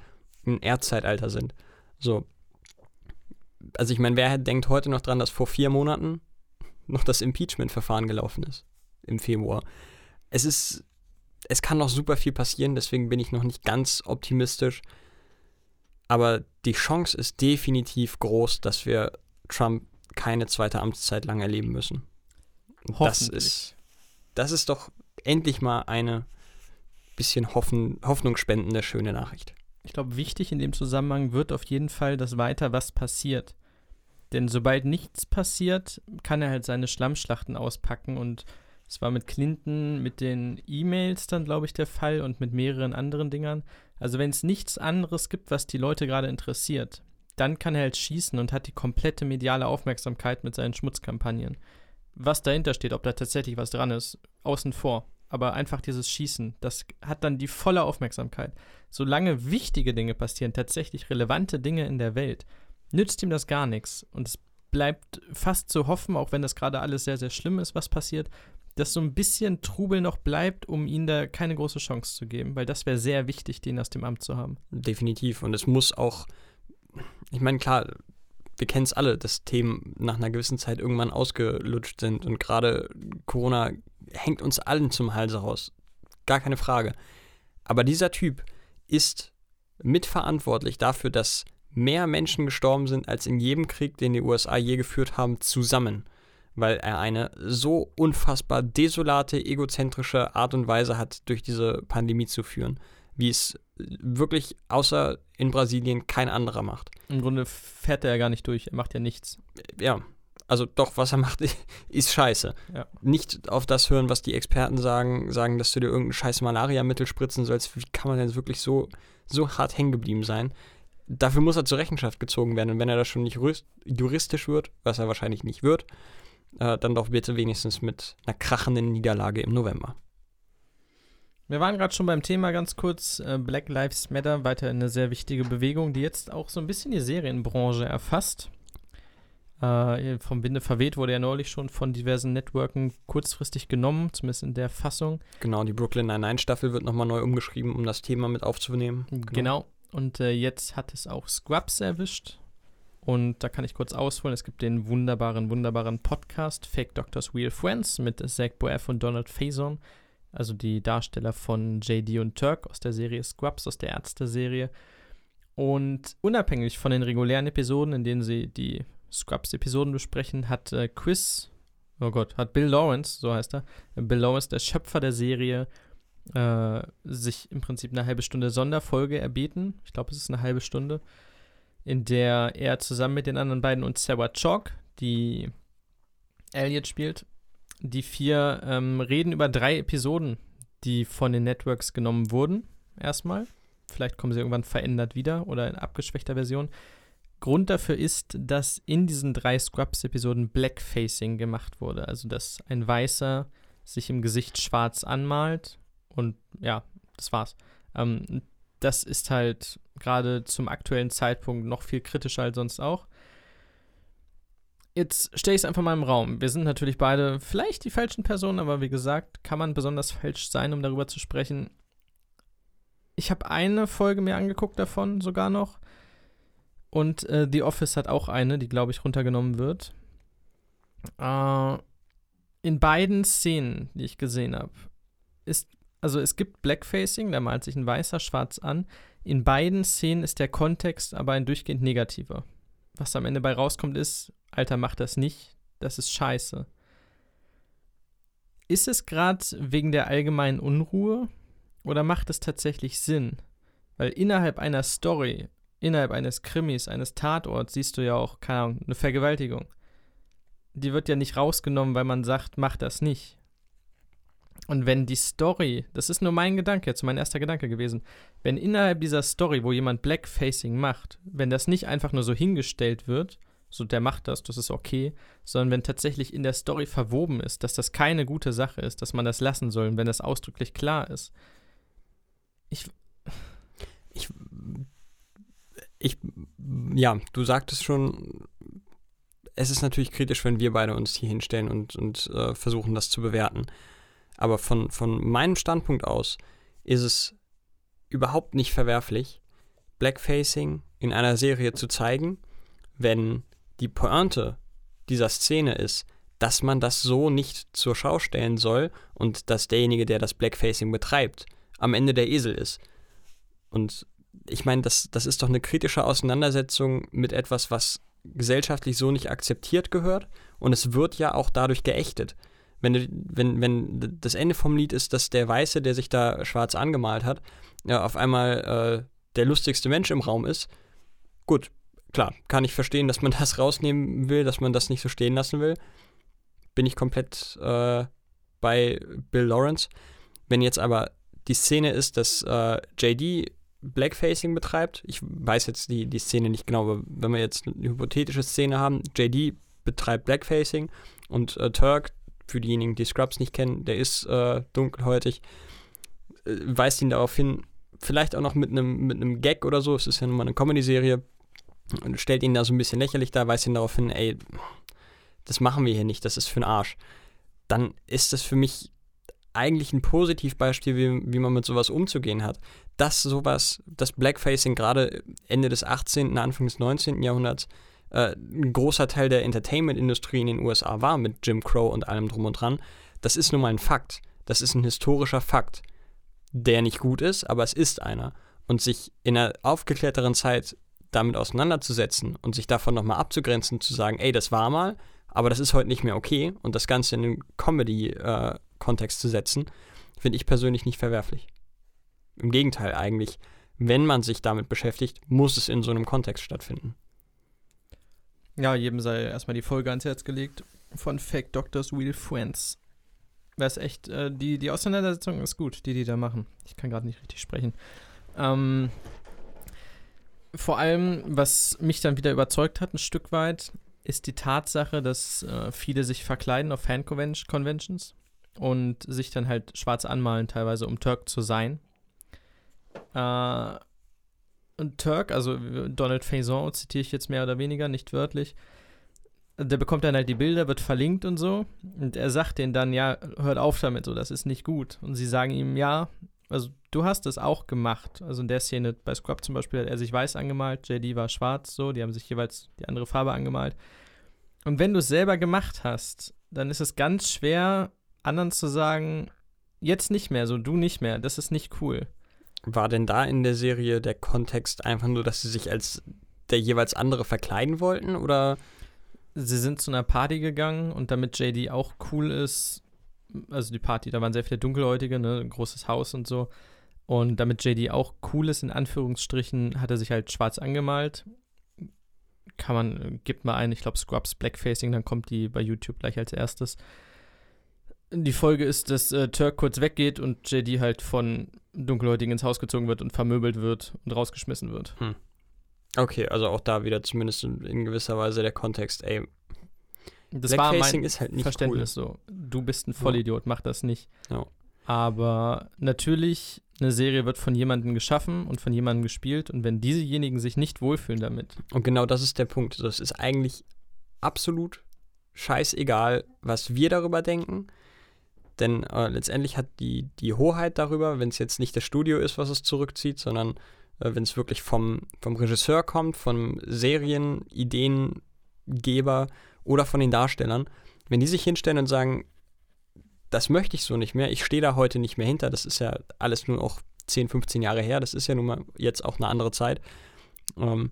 B: ein Erdzeitalter sind. So. Also ich meine, wer denkt heute noch dran, dass vor vier Monaten noch das Impeachment-Verfahren gelaufen ist? Im Februar. Es ist es kann noch super viel passieren, deswegen bin ich noch nicht ganz optimistisch. Aber die Chance ist definitiv groß, dass wir Trump keine zweite Amtszeit lang erleben müssen. Das ist, das ist doch endlich mal eine bisschen hoffen, hoffnungsspendende, schöne Nachricht.
A: Ich glaube, wichtig in dem Zusammenhang wird auf jeden Fall, dass weiter was passiert. Denn sobald nichts passiert, kann er halt seine Schlammschlachten auspacken und es war mit Clinton, mit den E-Mails dann, glaube ich, der Fall und mit mehreren anderen Dingern. Also wenn es nichts anderes gibt, was die Leute gerade interessiert, dann kann er halt schießen und hat die komplette mediale Aufmerksamkeit mit seinen Schmutzkampagnen. Was dahinter steht, ob da tatsächlich was dran ist, außen vor. Aber einfach dieses Schießen, das hat dann die volle Aufmerksamkeit. Solange wichtige Dinge passieren, tatsächlich relevante Dinge in der Welt, nützt ihm das gar nichts. Und es bleibt fast zu hoffen, auch wenn das gerade alles sehr, sehr schlimm ist, was passiert, dass so ein bisschen Trubel noch bleibt, um ihnen da keine große Chance zu geben, weil das wäre sehr wichtig, den aus dem Amt zu haben.
B: Definitiv. Und es muss auch, ich meine, klar, wir kennen es alle, dass Themen nach einer gewissen Zeit irgendwann ausgelutscht sind und gerade Corona hängt uns allen zum Halse raus. Gar keine Frage. Aber dieser Typ ist mitverantwortlich dafür, dass mehr Menschen gestorben sind als in jedem Krieg, den die USA je geführt haben, zusammen weil er eine so unfassbar desolate, egozentrische Art und Weise hat, durch diese Pandemie zu führen, wie es wirklich außer in Brasilien kein anderer macht.
A: Im Grunde fährt er ja gar nicht durch, er macht ja nichts.
B: Ja, Also doch, was er macht, ist scheiße.
A: Ja.
B: Nicht auf das hören, was die Experten sagen, sagen, dass du dir irgendein scheiß Malaria-Mittel spritzen sollst. Wie kann man denn wirklich so, so hart hängen geblieben sein? Dafür muss er zur Rechenschaft gezogen werden. Und wenn er das schon nicht juristisch wird, was er wahrscheinlich nicht wird, äh, dann doch bitte wenigstens mit einer krachenden Niederlage im November.
A: Wir waren gerade schon beim Thema ganz kurz. Äh, Black Lives Matter, weiter eine sehr wichtige Bewegung, die jetzt auch so ein bisschen die Serienbranche erfasst. Äh, vom Binde verweht wurde ja neulich schon von diversen Networken kurzfristig genommen, zumindest in der Fassung.
B: Genau, die Brooklyn Nine-Nine-Staffel wird nochmal neu umgeschrieben, um das Thema mit aufzunehmen.
A: Genau. genau. Und äh, jetzt hat es auch Scrubs erwischt. Und da kann ich kurz ausholen. Es gibt den wunderbaren, wunderbaren Podcast Fake Doctors Real Friends mit Zach Boeff und Donald Faison also die Darsteller von JD und Turk aus der Serie Scrubs, aus der Ärzte-Serie. Und unabhängig von den regulären Episoden, in denen sie die Scrubs-Episoden besprechen, hat äh, Chris, oh Gott, hat Bill Lawrence, so heißt er, Bill Lawrence, der Schöpfer der Serie, äh, sich im Prinzip eine halbe Stunde Sonderfolge erbeten. Ich glaube, es ist eine halbe Stunde, in der er zusammen mit den anderen beiden und Sarah Chalk, die Elliot spielt, die vier ähm, reden über drei Episoden, die von den Networks genommen wurden. Erstmal. Vielleicht kommen sie irgendwann verändert wieder oder in abgeschwächter Version. Grund dafür ist, dass in diesen drei Scrubs-Episoden Blackfacing gemacht wurde. Also, dass ein Weißer sich im Gesicht schwarz anmalt. Und ja, das war's. Ähm, das ist halt gerade zum aktuellen Zeitpunkt noch viel kritischer als sonst auch. Jetzt stelle ich es einfach mal im Raum. Wir sind natürlich beide vielleicht die falschen Personen, aber wie gesagt, kann man besonders falsch sein, um darüber zu sprechen. Ich habe eine Folge mir angeguckt davon sogar noch. Und äh, The Office hat auch eine, die, glaube ich, runtergenommen wird. Äh, in beiden Szenen, die ich gesehen habe, ist, also es gibt Blackfacing, da malt sich ein Weißer schwarz an. In beiden Szenen ist der Kontext aber ein durchgehend negativer. Was am Ende bei rauskommt, ist, Alter, mach das nicht, das ist scheiße. Ist es gerade wegen der allgemeinen Unruhe oder macht es tatsächlich Sinn? Weil innerhalb einer Story, innerhalb eines Krimis, eines Tatorts siehst du ja auch, keine Ahnung, eine Vergewaltigung. Die wird ja nicht rausgenommen, weil man sagt, mach das nicht. Und wenn die Story, das ist nur mein Gedanke, jetzt mein erster Gedanke gewesen, wenn innerhalb dieser Story, wo jemand Blackfacing macht, wenn das nicht einfach nur so hingestellt wird, so der macht das, das ist okay, sondern wenn tatsächlich in der Story verwoben ist, dass das keine gute Sache ist, dass man das lassen soll, wenn das ausdrücklich klar ist. Ich.
B: Ich. Ich. Ja, du sagtest schon, es ist natürlich kritisch, wenn wir beide uns hier hinstellen und, und äh, versuchen, das zu bewerten. Aber von, von meinem Standpunkt aus ist es überhaupt nicht verwerflich, Blackfacing in einer Serie zu zeigen, wenn die Pointe dieser Szene ist, dass man das so nicht zur Schau stellen soll und dass derjenige, der das Blackfacing betreibt, am Ende der Esel ist. Und ich meine, das, das ist doch eine kritische Auseinandersetzung mit etwas, was gesellschaftlich so nicht akzeptiert gehört. Und es wird ja auch dadurch geächtet. Wenn, wenn, wenn das Ende vom Lied ist, dass der Weiße, der sich da schwarz angemalt hat, ja, auf einmal äh, der lustigste Mensch im Raum ist, gut, klar, kann ich verstehen, dass man das rausnehmen will, dass man das nicht so stehen lassen will. Bin ich komplett äh, bei Bill Lawrence. Wenn jetzt aber die Szene ist, dass äh, JD Blackfacing betreibt, ich weiß jetzt die, die Szene nicht genau, aber wenn wir jetzt eine hypothetische Szene haben, JD betreibt Blackfacing und äh, Turk, für diejenigen, die Scrubs nicht kennen, der ist äh, dunkelhäutig, äh, weist ihn darauf hin, vielleicht auch noch mit einem mit Gag oder so, es ist ja nun mal eine Comedy-Serie, und stellt ihn da so ein bisschen lächerlich da, weist ihn darauf hin, ey, das machen wir hier nicht, das ist für den Arsch. Dann ist das für mich eigentlich ein Positivbeispiel, wie, wie man mit sowas umzugehen hat. Dass sowas, das Blackfacing gerade Ende des 18., Anfang des 19. Jahrhunderts äh, ein großer Teil der Entertainment-Industrie in den USA war, mit Jim Crow und allem drum und dran, das ist nun mal ein Fakt. Das ist ein historischer Fakt, der nicht gut ist, aber es ist einer. Und sich in einer aufgeklärteren Zeit damit auseinanderzusetzen und sich davon nochmal abzugrenzen, zu sagen, ey, das war mal, aber das ist heute nicht mehr okay und das Ganze in den Comedy-Kontext zu setzen, finde ich persönlich nicht verwerflich. Im Gegenteil eigentlich, wenn man sich damit beschäftigt, muss es in so einem Kontext stattfinden.
A: Ja, jedem sei erstmal die Folge ans Herz gelegt von Fake Doctors Real Friends. Das ist echt, äh, die, die Auseinandersetzung ist gut, die die da machen. Ich kann gerade nicht richtig sprechen. Ähm, vor allem, was mich dann wieder überzeugt hat, ein Stück weit, ist die Tatsache, dass äh, viele sich verkleiden auf Fan-Conventions und sich dann halt schwarz anmalen, teilweise um Turk zu sein. Äh, und Turk, also Donald Faison zitiere ich jetzt mehr oder weniger, nicht wörtlich, der bekommt dann halt die Bilder, wird verlinkt und so. Und er sagt denen dann, ja, hört auf damit, so, das ist nicht gut. Und sie sagen ihm, ja, also du hast es auch gemacht. Also in der Szene bei Scrub zum Beispiel hat er sich weiß angemalt, JD war schwarz, so, die haben sich jeweils die andere Farbe angemalt. Und wenn du es selber gemacht hast, dann ist es ganz schwer, anderen zu sagen, jetzt nicht mehr, so du nicht mehr, das ist nicht cool.
B: War denn da in der Serie der Kontext einfach nur, dass sie sich als der jeweils andere verkleiden wollten oder?
A: Sie sind zu einer Party gegangen und damit JD auch cool ist, also die Party, da waren sehr viele Dunkelhäutige, ne, ein großes Haus und so. Und damit JD auch cool ist, in Anführungsstrichen, hat er sich halt schwarz angemalt. Kann man, gibt mal ein, ich glaube Scrubs Blackfacing, dann kommt die bei YouTube gleich als erstes. Die Folge ist, dass äh, Turk kurz weggeht und JD halt von Dunkelhäutigen ins Haus gezogen wird und vermöbelt wird und rausgeschmissen wird.
B: Hm. Okay, also auch da wieder zumindest in, in gewisser Weise der Kontext, ey.
A: Das war mein
B: ist halt nicht
A: Verständnis
B: cool.
A: so. Du bist ein Vollidiot, mach das nicht.
B: Ja.
A: Aber natürlich, eine Serie wird von jemandem geschaffen und von jemandem gespielt und wenn diesejenigen sich nicht wohlfühlen damit.
B: Und genau das ist der Punkt. Das ist eigentlich absolut scheißegal, was wir darüber denken. Denn äh, letztendlich hat die, die Hoheit darüber, wenn es jetzt nicht das Studio ist, was es zurückzieht, sondern äh, wenn es wirklich vom, vom Regisseur kommt, vom Serienideengeber oder von den Darstellern, wenn die sich hinstellen und sagen, das möchte ich so nicht mehr, ich stehe da heute nicht mehr hinter, das ist ja alles nur auch 10, 15 Jahre her, das ist ja nun mal jetzt auch eine andere Zeit, ähm,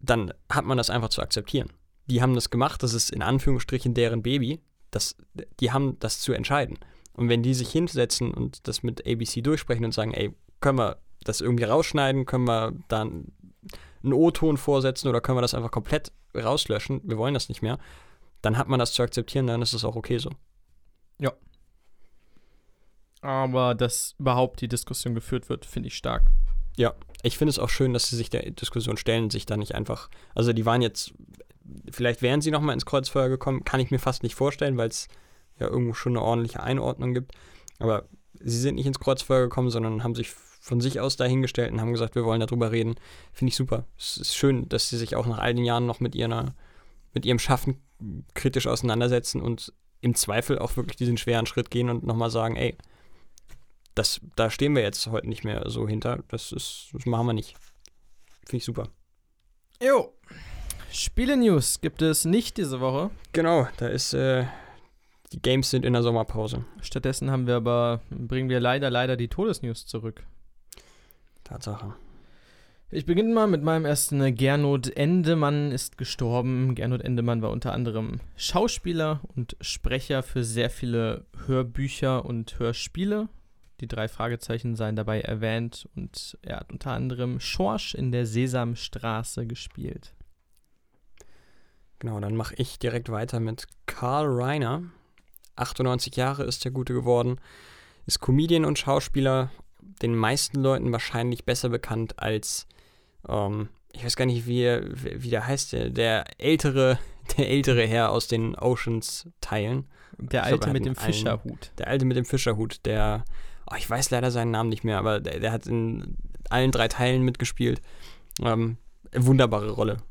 B: dann hat man das einfach zu akzeptieren. Die haben das gemacht, das ist in Anführungsstrichen deren Baby, das, die haben das zu entscheiden. Und wenn die sich hinsetzen und das mit ABC durchsprechen und sagen, ey, können wir das irgendwie rausschneiden, können wir dann einen O-Ton vorsetzen oder können wir das einfach komplett rauslöschen, wir wollen das nicht mehr, dann hat man das zu akzeptieren, dann ist es auch okay so.
A: Ja. Aber dass überhaupt die Diskussion geführt wird, finde ich stark.
B: Ja, ich finde es auch schön, dass sie sich der Diskussion stellen, sich da nicht einfach, also die waren jetzt, vielleicht wären sie nochmal ins Kreuzfeuer gekommen, kann ich mir fast nicht vorstellen, weil es ja irgendwo schon eine ordentliche Einordnung gibt, aber sie sind nicht ins Kreuzfeuer gekommen, sondern haben sich von sich aus dahingestellt und haben gesagt, wir wollen darüber reden. Finde ich super. Es ist schön, dass sie sich auch nach all den Jahren noch mit, ihrer, mit ihrem Schaffen kritisch auseinandersetzen und im Zweifel auch wirklich diesen schweren Schritt gehen und nochmal sagen, ey, das, da stehen wir jetzt heute nicht mehr so hinter. Das, ist, das machen wir nicht. Finde ich super.
A: Jo. Spiele-News gibt es nicht diese Woche.
B: Genau, da ist, äh, die Games sind in der Sommerpause.
A: Stattdessen haben wir aber, bringen wir leider, leider die Todesnews zurück.
B: Tatsache.
A: Ich beginne mal mit meinem ersten. Gernot Endemann ist gestorben. Gernot Endemann war unter anderem Schauspieler und Sprecher für sehr viele Hörbücher und Hörspiele. Die drei Fragezeichen seien dabei erwähnt und er hat unter anderem Schorsch in der Sesamstraße gespielt.
B: Genau, dann mache ich direkt weiter mit Carl Reiner. 98 Jahre ist der Gute geworden, ist Comedian und Schauspieler, den meisten Leuten wahrscheinlich besser bekannt als, ähm, ich weiß gar nicht, wie, wie der heißt, der, der ältere, der ältere Herr aus den Oceans-Teilen.
A: Der Alte mit dem Fischerhut.
B: Der Alte mit dem Fischerhut, der, oh, ich weiß leider seinen Namen nicht mehr, aber der, der hat in allen drei Teilen mitgespielt. Ähm, wunderbare Rolle.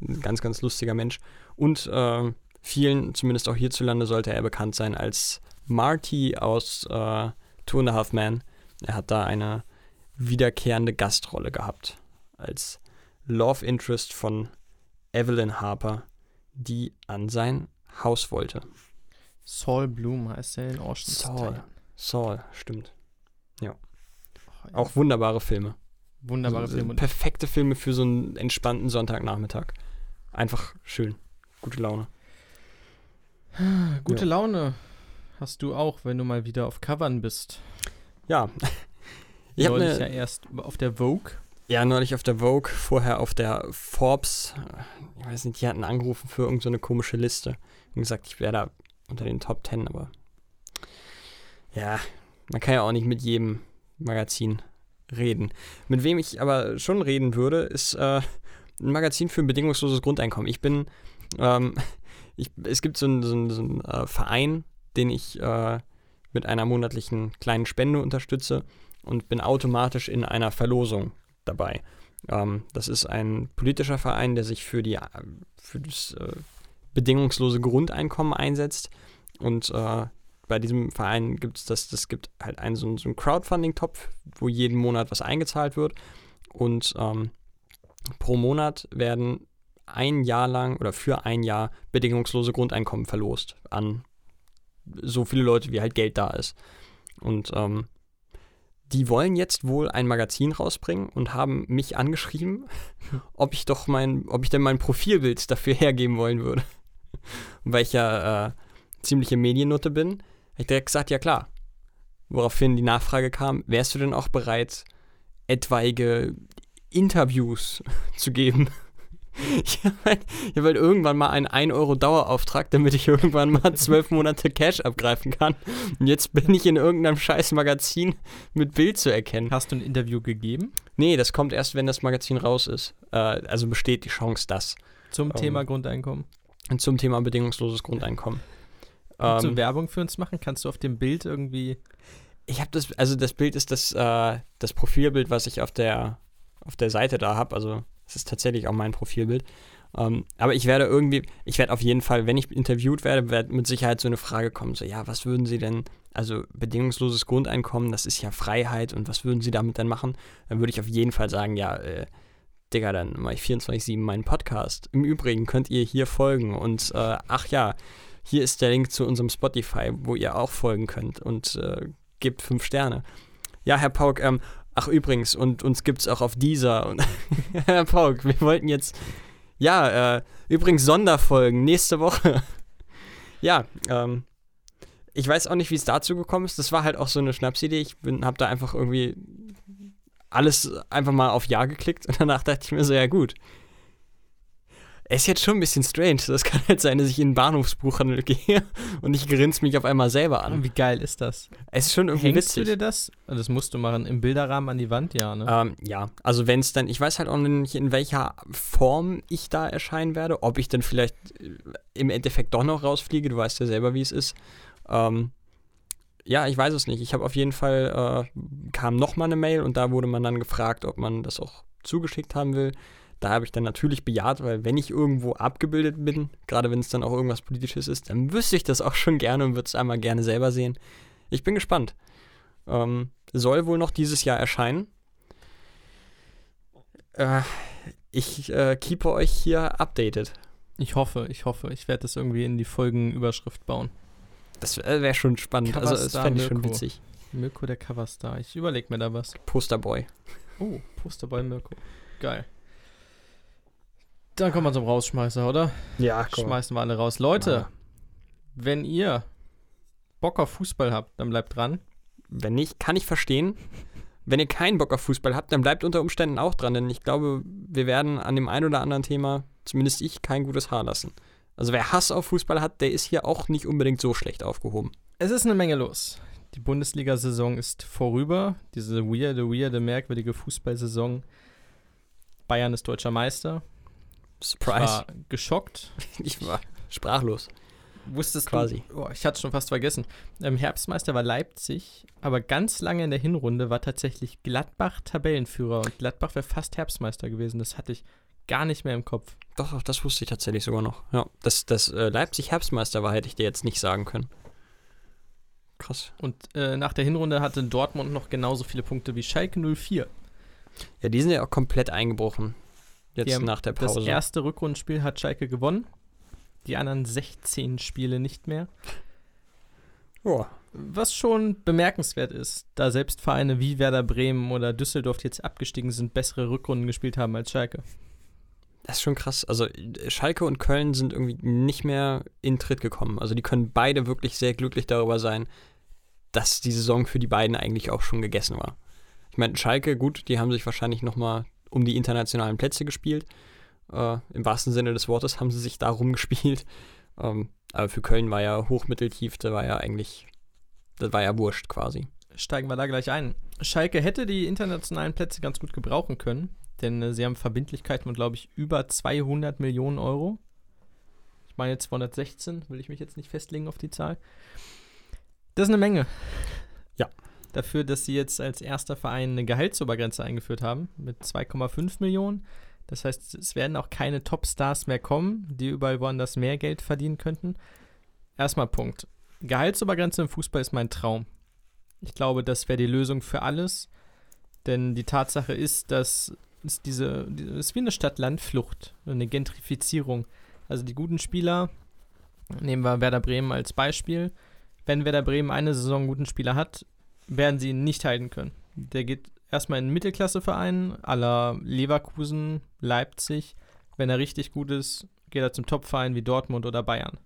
B: Ein ganz, ganz lustiger Mensch. Und äh, vielen, zumindest auch hierzulande, sollte er bekannt sein als Marty aus äh, Two and a Half Men. Er hat da eine wiederkehrende Gastrolle gehabt als Love Interest von Evelyn Harper, die an sein Haus wollte.
A: Saul Bloom heißt er in Ocean
B: Saul. Saul, stimmt. Ja. Oh, ja. Auch wunderbare Filme.
A: Wunderbare
B: so,
A: Filme.
B: Perfekte Filme für so einen entspannten Sonntagnachmittag. Einfach schön. Gute Laune.
A: Gute ja. Laune hast du auch, wenn du mal wieder auf Covern bist.
B: Ja.
A: Ich habe ja erst auf der Vogue
B: Ja, neulich auf der Vogue, vorher auf der Forbes. Ich weiß nicht, die hatten angerufen für irgendeine so komische Liste und gesagt, ich wäre da unter den Top Ten, aber ja, man kann ja auch nicht mit jedem Magazin reden. Mit wem ich aber schon reden würde, ist äh, ein Magazin für ein bedingungsloses Grundeinkommen. Ich bin, ähm, ich, es gibt so einen, so so einen äh, Verein, den ich äh, mit einer monatlichen kleinen Spende unterstütze und bin automatisch in einer Verlosung dabei. Ähm, das ist ein politischer Verein, der sich für, die, für das äh, bedingungslose Grundeinkommen einsetzt. Und äh, bei diesem Verein gibt es das, das gibt halt einen so, so einen Crowdfunding-Topf, wo jeden Monat was eingezahlt wird. Und ähm, pro Monat werden ein Jahr lang oder für ein Jahr bedingungslose Grundeinkommen verlost an so viele Leute, wie halt Geld da ist. Und ähm, die wollen jetzt wohl ein Magazin rausbringen und haben mich angeschrieben, ob ich doch mein, ob ich denn mein Profilbild dafür hergeben wollen würde. weil ich ja äh, ziemliche Mediennutte bin, habe ich direkt gesagt, ja klar. Woraufhin die Nachfrage kam, wärst du denn auch bereit, etwaige Interviews zu geben? Ich habe halt, hab halt irgendwann mal einen 1 Euro Dauerauftrag, damit ich irgendwann mal zwölf Monate Cash abgreifen kann. Und jetzt bin ich in irgendeinem scheiß Magazin mit Bild zu erkennen.
A: Hast du ein Interview gegeben?
B: Nee, das kommt erst, wenn das Magazin raus ist. Äh, also besteht die Chance, dass.
A: Zum
B: Ähm,
A: Thema Grundeinkommen.
B: Zum Thema bedingungsloses Grundeinkommen.
A: Kannst du
B: Ähm,
A: Werbung für uns machen? Kannst du auf dem Bild irgendwie.
B: ich habe das, also das Bild ist das, äh, das Profilbild, was ich auf der, auf der Seite da habe. Also es ist tatsächlich auch mein Profilbild. Ähm, aber ich werde irgendwie, ich werde auf jeden Fall, wenn ich interviewt werde, wird mit Sicherheit so eine Frage kommen, so, ja, was würden Sie denn, also bedingungsloses Grundeinkommen, das ist ja Freiheit und was würden Sie damit denn machen? Dann würde ich auf jeden Fall sagen, ja, äh, Digga, dann mache ich 24-7 meinen Podcast. Im Übrigen könnt ihr hier folgen und äh, ach ja, hier ist der Link zu unserem Spotify, wo ihr auch folgen könnt und äh, gebt fünf Sterne. Ja, Herr Pauk, ähm, ach übrigens, und uns gibt es auch auf dieser. Herr Pauk, wir wollten jetzt, ja, äh, übrigens Sonderfolgen nächste Woche. ja, ähm, ich weiß auch nicht, wie es dazu gekommen ist. Das war halt auch so eine Schnapsidee. Ich bin, hab da einfach irgendwie alles einfach mal auf Ja geklickt und danach dachte ich mir so, ja gut. Es ist jetzt schon ein bisschen strange. Das kann halt sein, dass ich in einen Bahnhofsbuchhandel gehe und ich grinse mich auf einmal selber an.
A: Wie geil ist das?
B: Es ist schon irgendwie
A: Hängst
B: witzig.
A: du dir das? Das musst du machen. Im Bilderrahmen an die Wand, ja, ne?
B: Ähm, ja, also wenn es dann, ich weiß halt auch nicht, in welcher Form ich da erscheinen werde, ob ich dann vielleicht äh, im Endeffekt doch noch rausfliege, du weißt ja selber, wie es ist. Ähm, ja, ich weiß es nicht. Ich habe auf jeden Fall, äh, kam nochmal eine Mail und da wurde man dann gefragt, ob man das auch zugeschickt haben will. Da habe ich dann natürlich bejaht, weil wenn ich irgendwo abgebildet bin, gerade wenn es dann auch irgendwas Politisches ist, dann wüsste ich das auch schon gerne und würde es einmal gerne selber sehen. Ich bin gespannt. Ähm, soll wohl noch dieses Jahr erscheinen. Äh, ich äh, keepe euch hier updated.
A: Ich hoffe, ich hoffe. Ich werde das irgendwie in die Folgenüberschrift bauen.
B: Das äh, wäre schon spannend. Also, das fände ich schon
A: Mirko.
B: witzig.
A: Mirko der Coverstar. Ich überlege mir da was.
B: Posterboy.
A: Oh, Poster bei Mirko. Geil. Dann kommen wir zum Rausschmeißer, oder?
B: Ja,
A: Schmeißen wir alle raus. Leute, wenn ihr Bock auf Fußball habt, dann bleibt dran.
B: Wenn nicht, kann ich verstehen. Wenn ihr keinen Bock auf Fußball habt, dann bleibt unter Umständen auch dran, denn ich glaube, wir werden an dem einen oder anderen Thema, zumindest ich, kein gutes Haar lassen. Also wer Hass auf Fußball hat, der ist hier auch nicht unbedingt so schlecht aufgehoben.
A: Es ist eine Menge los. Die Bundesliga-Saison ist vorüber. Diese weirde, weirde, merkwürdige Fußballsaison. Bayern ist deutscher Meister. Ich
B: Surprise.
A: war geschockt.
B: Ich war sprachlos.
A: Wusstest
B: Quasi.
A: du? Oh, ich hatte schon fast vergessen. Ähm, Herbstmeister war Leipzig, aber ganz lange in der Hinrunde war tatsächlich Gladbach Tabellenführer und Gladbach wäre fast Herbstmeister gewesen. Das hatte ich gar nicht mehr im Kopf.
B: Doch, doch, das wusste ich tatsächlich sogar noch. Ja, dass das äh, Leipzig Herbstmeister war, hätte ich dir jetzt nicht sagen können. Krass.
A: Und äh, nach der Hinrunde hatte Dortmund noch genauso viele Punkte wie Schalke 04.
B: Ja, die sind ja auch komplett eingebrochen. Jetzt
A: haben
B: nach der
A: Das
B: Pause.
A: erste Rückrundenspiel hat Schalke gewonnen. Die anderen 16 Spiele nicht mehr.
B: Joa.
A: Was schon bemerkenswert ist, da selbst Vereine wie Werder Bremen oder Düsseldorf, jetzt abgestiegen sind, bessere Rückrunden gespielt haben als Schalke.
B: Das ist schon krass. Also Schalke und Köln sind irgendwie nicht mehr in Tritt gekommen. Also die können beide wirklich sehr glücklich darüber sein, dass die Saison für die beiden eigentlich auch schon gegessen war. Ich meine, Schalke, gut, die haben sich wahrscheinlich noch mal um die internationalen Plätze gespielt. Äh, Im wahrsten Sinne des Wortes haben sie sich darum gespielt. Ähm, aber für Köln war ja hochmitteltief, da war ja eigentlich, das war ja wurscht quasi.
A: Steigen wir da gleich ein. Schalke hätte die internationalen Plätze ganz gut gebrauchen können, denn äh, sie haben Verbindlichkeiten von, glaube ich, über 200 Millionen Euro. Ich meine 216, will ich mich jetzt nicht festlegen auf die Zahl. Das ist eine Menge.
B: Ja.
A: Dafür, dass sie jetzt als erster Verein eine Gehaltsobergrenze eingeführt haben mit 2,5 Millionen. Das heißt, es werden auch keine Topstars mehr kommen, die überall woanders mehr Geld verdienen könnten. Erstmal Punkt. Gehaltsobergrenze im Fußball ist mein Traum. Ich glaube, das wäre die Lösung für alles. Denn die Tatsache ist, dass es diese, es ist wie eine Stadt-Land-Flucht, eine Gentrifizierung. Also die guten Spieler, nehmen wir Werder Bremen als Beispiel. Wenn Werder Bremen eine Saison guten Spieler hat, werden sie ihn nicht halten können. Der geht erstmal in einen Mittelklasseverein aller Leverkusen, Leipzig. Wenn er richtig gut ist, geht er zum Topverein wie Dortmund oder Bayern.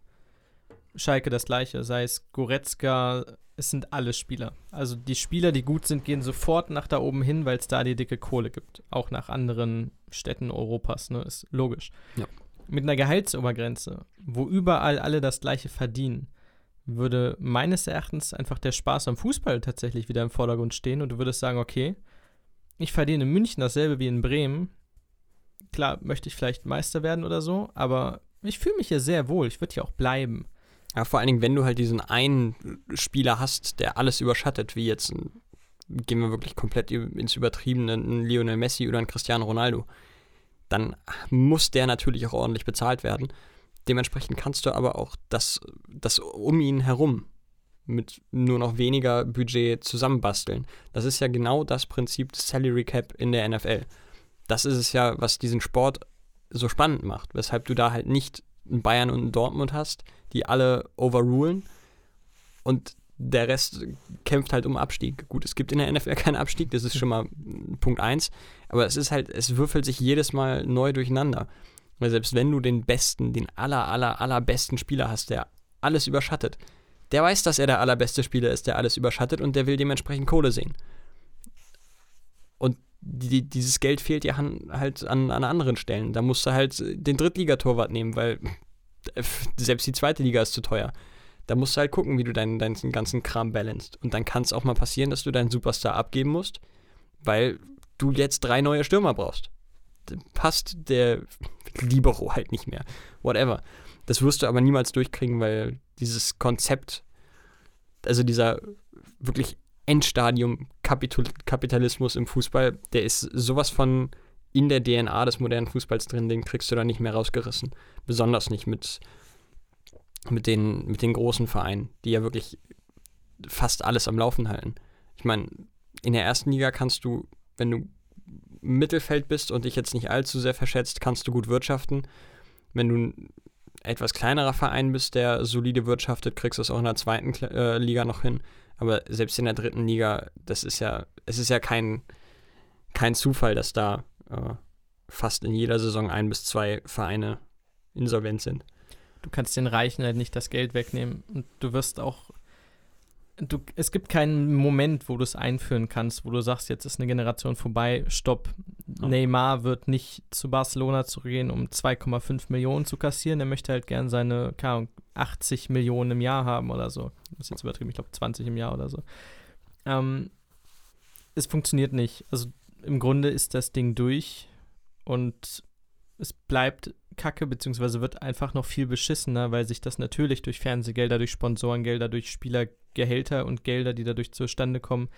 A: Schalke das gleiche, sei es Goretzka, es sind alle Spieler. Also die Spieler, die gut sind, gehen sofort nach da oben hin, weil es da die dicke Kohle gibt. Auch nach anderen Städten Europas, ne? Ist logisch.
B: Ja.
A: Mit einer Gehaltsobergrenze, wo überall alle das gleiche verdienen, würde meines Erachtens einfach der Spaß am Fußball tatsächlich wieder im Vordergrund stehen und du würdest sagen, okay, ich verdiene in München dasselbe wie in Bremen. Klar, möchte ich vielleicht Meister werden oder so, aber ich fühle mich hier sehr wohl. Ich würde hier auch bleiben.
B: Ja, vor allen Dingen, wenn du halt diesen einen Spieler hast, der alles überschattet, wie jetzt, gehen wir wirklich komplett ins Übertriebene, ein Lionel Messi oder ein Cristiano Ronaldo, dann muss der natürlich auch ordentlich bezahlt werden. Dementsprechend kannst du aber auch das, das um ihn herum mit nur noch weniger Budget zusammenbasteln. Das ist ja genau das Prinzip des Salary Cap in der NFL. Das ist es ja, was diesen Sport so spannend macht, weshalb du da halt nicht einen Bayern und einen Dortmund hast, die alle overrulen und der Rest kämpft halt um Abstieg. Gut, es gibt in der NFL keinen Abstieg, das ist schon mal Punkt 1, aber es ist halt, es würfelt sich jedes Mal neu durcheinander. Weil selbst wenn du den besten, den aller, aller, allerbesten Spieler hast, der alles überschattet, der weiß, dass er der allerbeste Spieler ist, der alles überschattet und der will dementsprechend Kohle sehen. Und die, dieses Geld fehlt dir halt an, an anderen Stellen. Da musst du halt den Drittligatorwart nehmen, weil selbst die zweite Liga ist zu teuer. Da musst du halt gucken, wie du deinen, deinen ganzen Kram balanced. Und dann kann es auch mal passieren, dass du deinen Superstar abgeben musst, weil du jetzt drei neue Stürmer brauchst. Passt der Libero halt nicht mehr. Whatever. Das wirst du aber niemals durchkriegen, weil dieses Konzept, also dieser wirklich Endstadium-Kapitalismus im Fußball, der ist sowas von in der DNA des modernen Fußballs drin, den kriegst du da nicht mehr rausgerissen. Besonders nicht mit, mit, den, mit den großen Vereinen, die ja wirklich fast alles am Laufen halten. Ich meine, in der ersten Liga kannst du, wenn du Mittelfeld bist und dich jetzt nicht allzu sehr verschätzt, kannst du gut wirtschaften. Wenn du ein etwas kleinerer Verein bist, der solide wirtschaftet, kriegst du es auch in der zweiten äh, Liga noch hin. Aber selbst in der dritten Liga, das ist ja, es ist ja kein, kein Zufall, dass da äh, fast in jeder Saison ein bis zwei Vereine insolvent sind.
A: Du kannst den Reichen halt nicht das Geld wegnehmen und du wirst auch du, es gibt keinen Moment, wo du es einführen kannst, wo du sagst, jetzt ist eine Generation vorbei, stopp. Oh. Neymar wird nicht zu Barcelona zurückgehen, um 2,5 Millionen zu kassieren. Er möchte halt gern seine, keine Ahnung, 80 Millionen im Jahr haben oder so. Das ist jetzt übertrieben, ich glaube 20 im Jahr oder so. Ähm, es funktioniert nicht. Also im Grunde ist das Ding durch und es bleibt kacke, beziehungsweise wird einfach noch viel beschissener, weil sich das natürlich durch Fernsehgelder, durch Sponsorengelder, durch Spielergehälter und Gelder, die dadurch zustande kommen,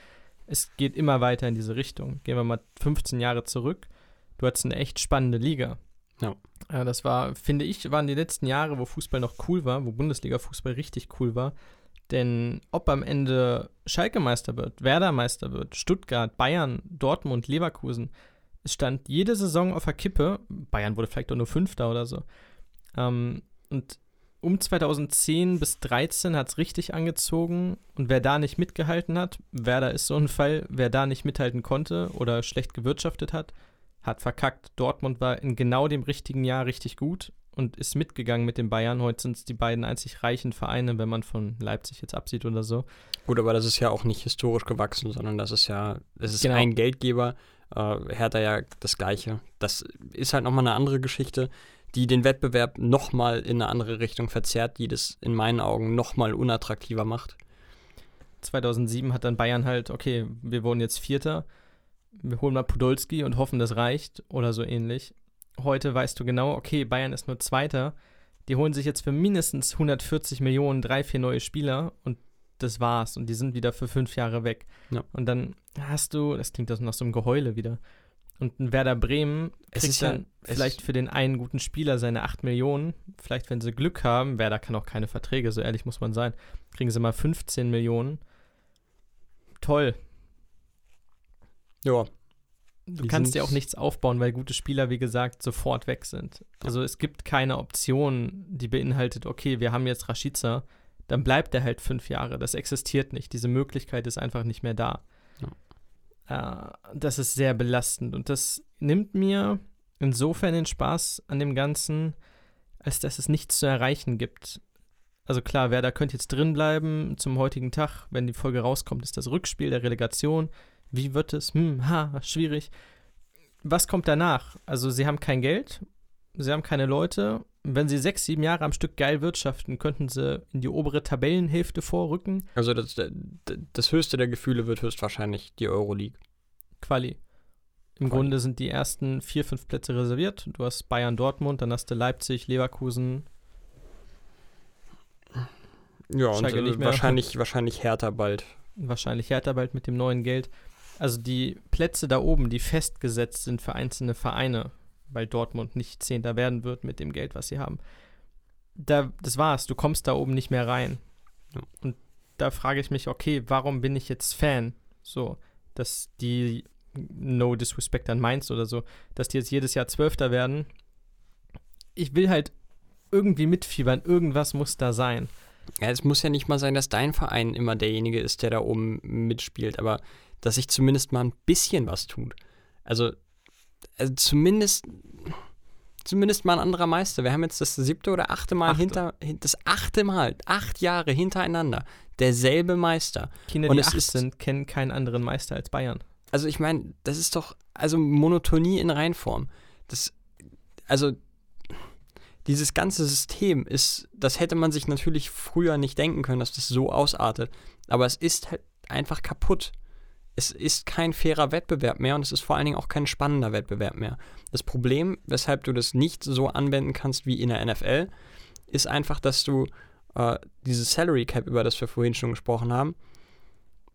A: es geht immer weiter in diese Richtung. Gehen wir mal 15 Jahre zurück. Du hattest eine echt spannende Liga.
B: Ja.
A: ja. Das war, finde ich, waren die letzten Jahre, wo Fußball noch cool war, wo Bundesliga-Fußball richtig cool war. Denn ob am Ende Schalke Meister wird, Werder Meister wird, Stuttgart, Bayern, Dortmund, Leverkusen, es stand jede Saison auf der Kippe. Bayern wurde vielleicht auch nur Fünfter oder so. Ähm, und um 2010 bis 2013 hat es richtig angezogen. Und wer da nicht mitgehalten hat, Werder ist so ein Fall, wer da nicht mithalten konnte oder schlecht gewirtschaftet hat, hat verkackt. Dortmund war in genau dem richtigen Jahr richtig gut und ist mitgegangen mit den Bayern. Heute sind es die beiden einzig reichen Vereine, wenn man von Leipzig jetzt absieht oder so.
B: Gut, aber das ist ja auch nicht historisch gewachsen, sondern das ist ja, das ist genau. ein Geldgeber Äh, Hertha ja das Gleiche. Das ist halt nochmal eine andere Geschichte, die den Wettbewerb nochmal in eine andere Richtung verzerrt, die das in meinen Augen nochmal unattraktiver macht.
A: 2007 hat dann Bayern halt, okay, wir wurden jetzt Vierter, wir holen mal Podolski und hoffen, das reicht oder so ähnlich. Heute weißt du genau, okay, Bayern ist nur Zweiter, die holen sich jetzt für mindestens 140 Millionen drei, vier neue Spieler und das war's. Und die sind wieder für fünf Jahre weg.
B: Ja.
A: Und dann hast du, das klingt das nach so einem Geheule wieder. Und ein Werder Bremen
B: Es
A: kriegt
B: ja-
A: dann
B: es-
A: vielleicht für den einen guten Spieler seine 8 Millionen. Vielleicht, wenn sie Glück haben, Werder kann auch keine Verträge, so ehrlich muss man sein, kriegen sie mal 15 Millionen. Toll.
B: Ja,
A: Du kannst ja auch nichts aufbauen, weil gute Spieler, wie gesagt, sofort weg sind. Also es gibt keine Option, die beinhaltet, okay, wir haben jetzt Rashica, dann bleibt er halt fünf Jahre. Das existiert nicht. Diese Möglichkeit ist einfach nicht mehr da. Äh, das ist sehr belastend und das nimmt mir insofern den Spaß an dem Ganzen, als dass es nichts zu erreichen gibt. Also klar, Werder könnte jetzt drin bleiben zum heutigen Tag. Wenn die Folge rauskommt, ist das Rückspiel der Relegation. Wie wird es? Hm, ha, schwierig. Was kommt danach? Also, sie haben kein Geld, sie haben keine Leute. Wenn sie sechs, sieben Jahre am Stück geil wirtschaften, könnten sie in die obere Tabellenhälfte vorrücken.
B: also das, das höchste der Gefühle wird höchstwahrscheinlich die Euroleague.
A: Quali. Im
B: Quali.
A: Grunde sind die ersten vier, fünf Plätze reserviert. Du hast Bayern, Dortmund, dann hast du Leipzig, Leverkusen.
B: Ja, und
A: Schalke
B: äh, wahrscheinlich, wahrscheinlich härter bald.
A: Wahrscheinlich Hertha bald mit dem neuen Geld. Also die Plätze da oben, die festgesetzt sind für einzelne Vereine, weil Dortmund nicht Zehnter werden wird mit dem Geld, was sie haben. Da, das war's, du kommst da oben nicht mehr rein.
B: Ja.
A: Und da frage ich mich, okay, warum bin ich jetzt Fan? So, dass die, no disrespect an Mainz oder so, dass die jetzt jedes Jahr Zwölfter werden. Ich will halt irgendwie mitfiebern, irgendwas muss da sein.
B: Ja, es muss ja nicht mal sein, dass dein Verein immer derjenige ist, der da oben mitspielt, aber dass sich zumindest mal ein bisschen was tut. Also, also zumindest, zumindest mal ein anderer Meister. Wir haben jetzt das siebte oder achte Mal
A: Achte.
B: hinter, hin- das achte Mal, acht Jahre hintereinander, derselbe Meister.
A: Kinder,
B: Und
A: die
B: es
A: acht
B: ist-
A: sind, kennen keinen anderen Meister als Bayern.
B: Also ich meine, das ist doch, also Monotonie in Reinform. Das, also dieses ganze System ist, das hätte man sich natürlich früher nicht denken können, dass das so ausartet. Aber es ist halt einfach kaputt. Es ist kein fairer Wettbewerb mehr und es ist vor allen Dingen auch kein spannender Wettbewerb mehr. Das Problem, weshalb du das nicht so anwenden kannst wie in der NFL, ist einfach, dass du äh, dieses Salary Cap, über das wir vorhin schon gesprochen haben,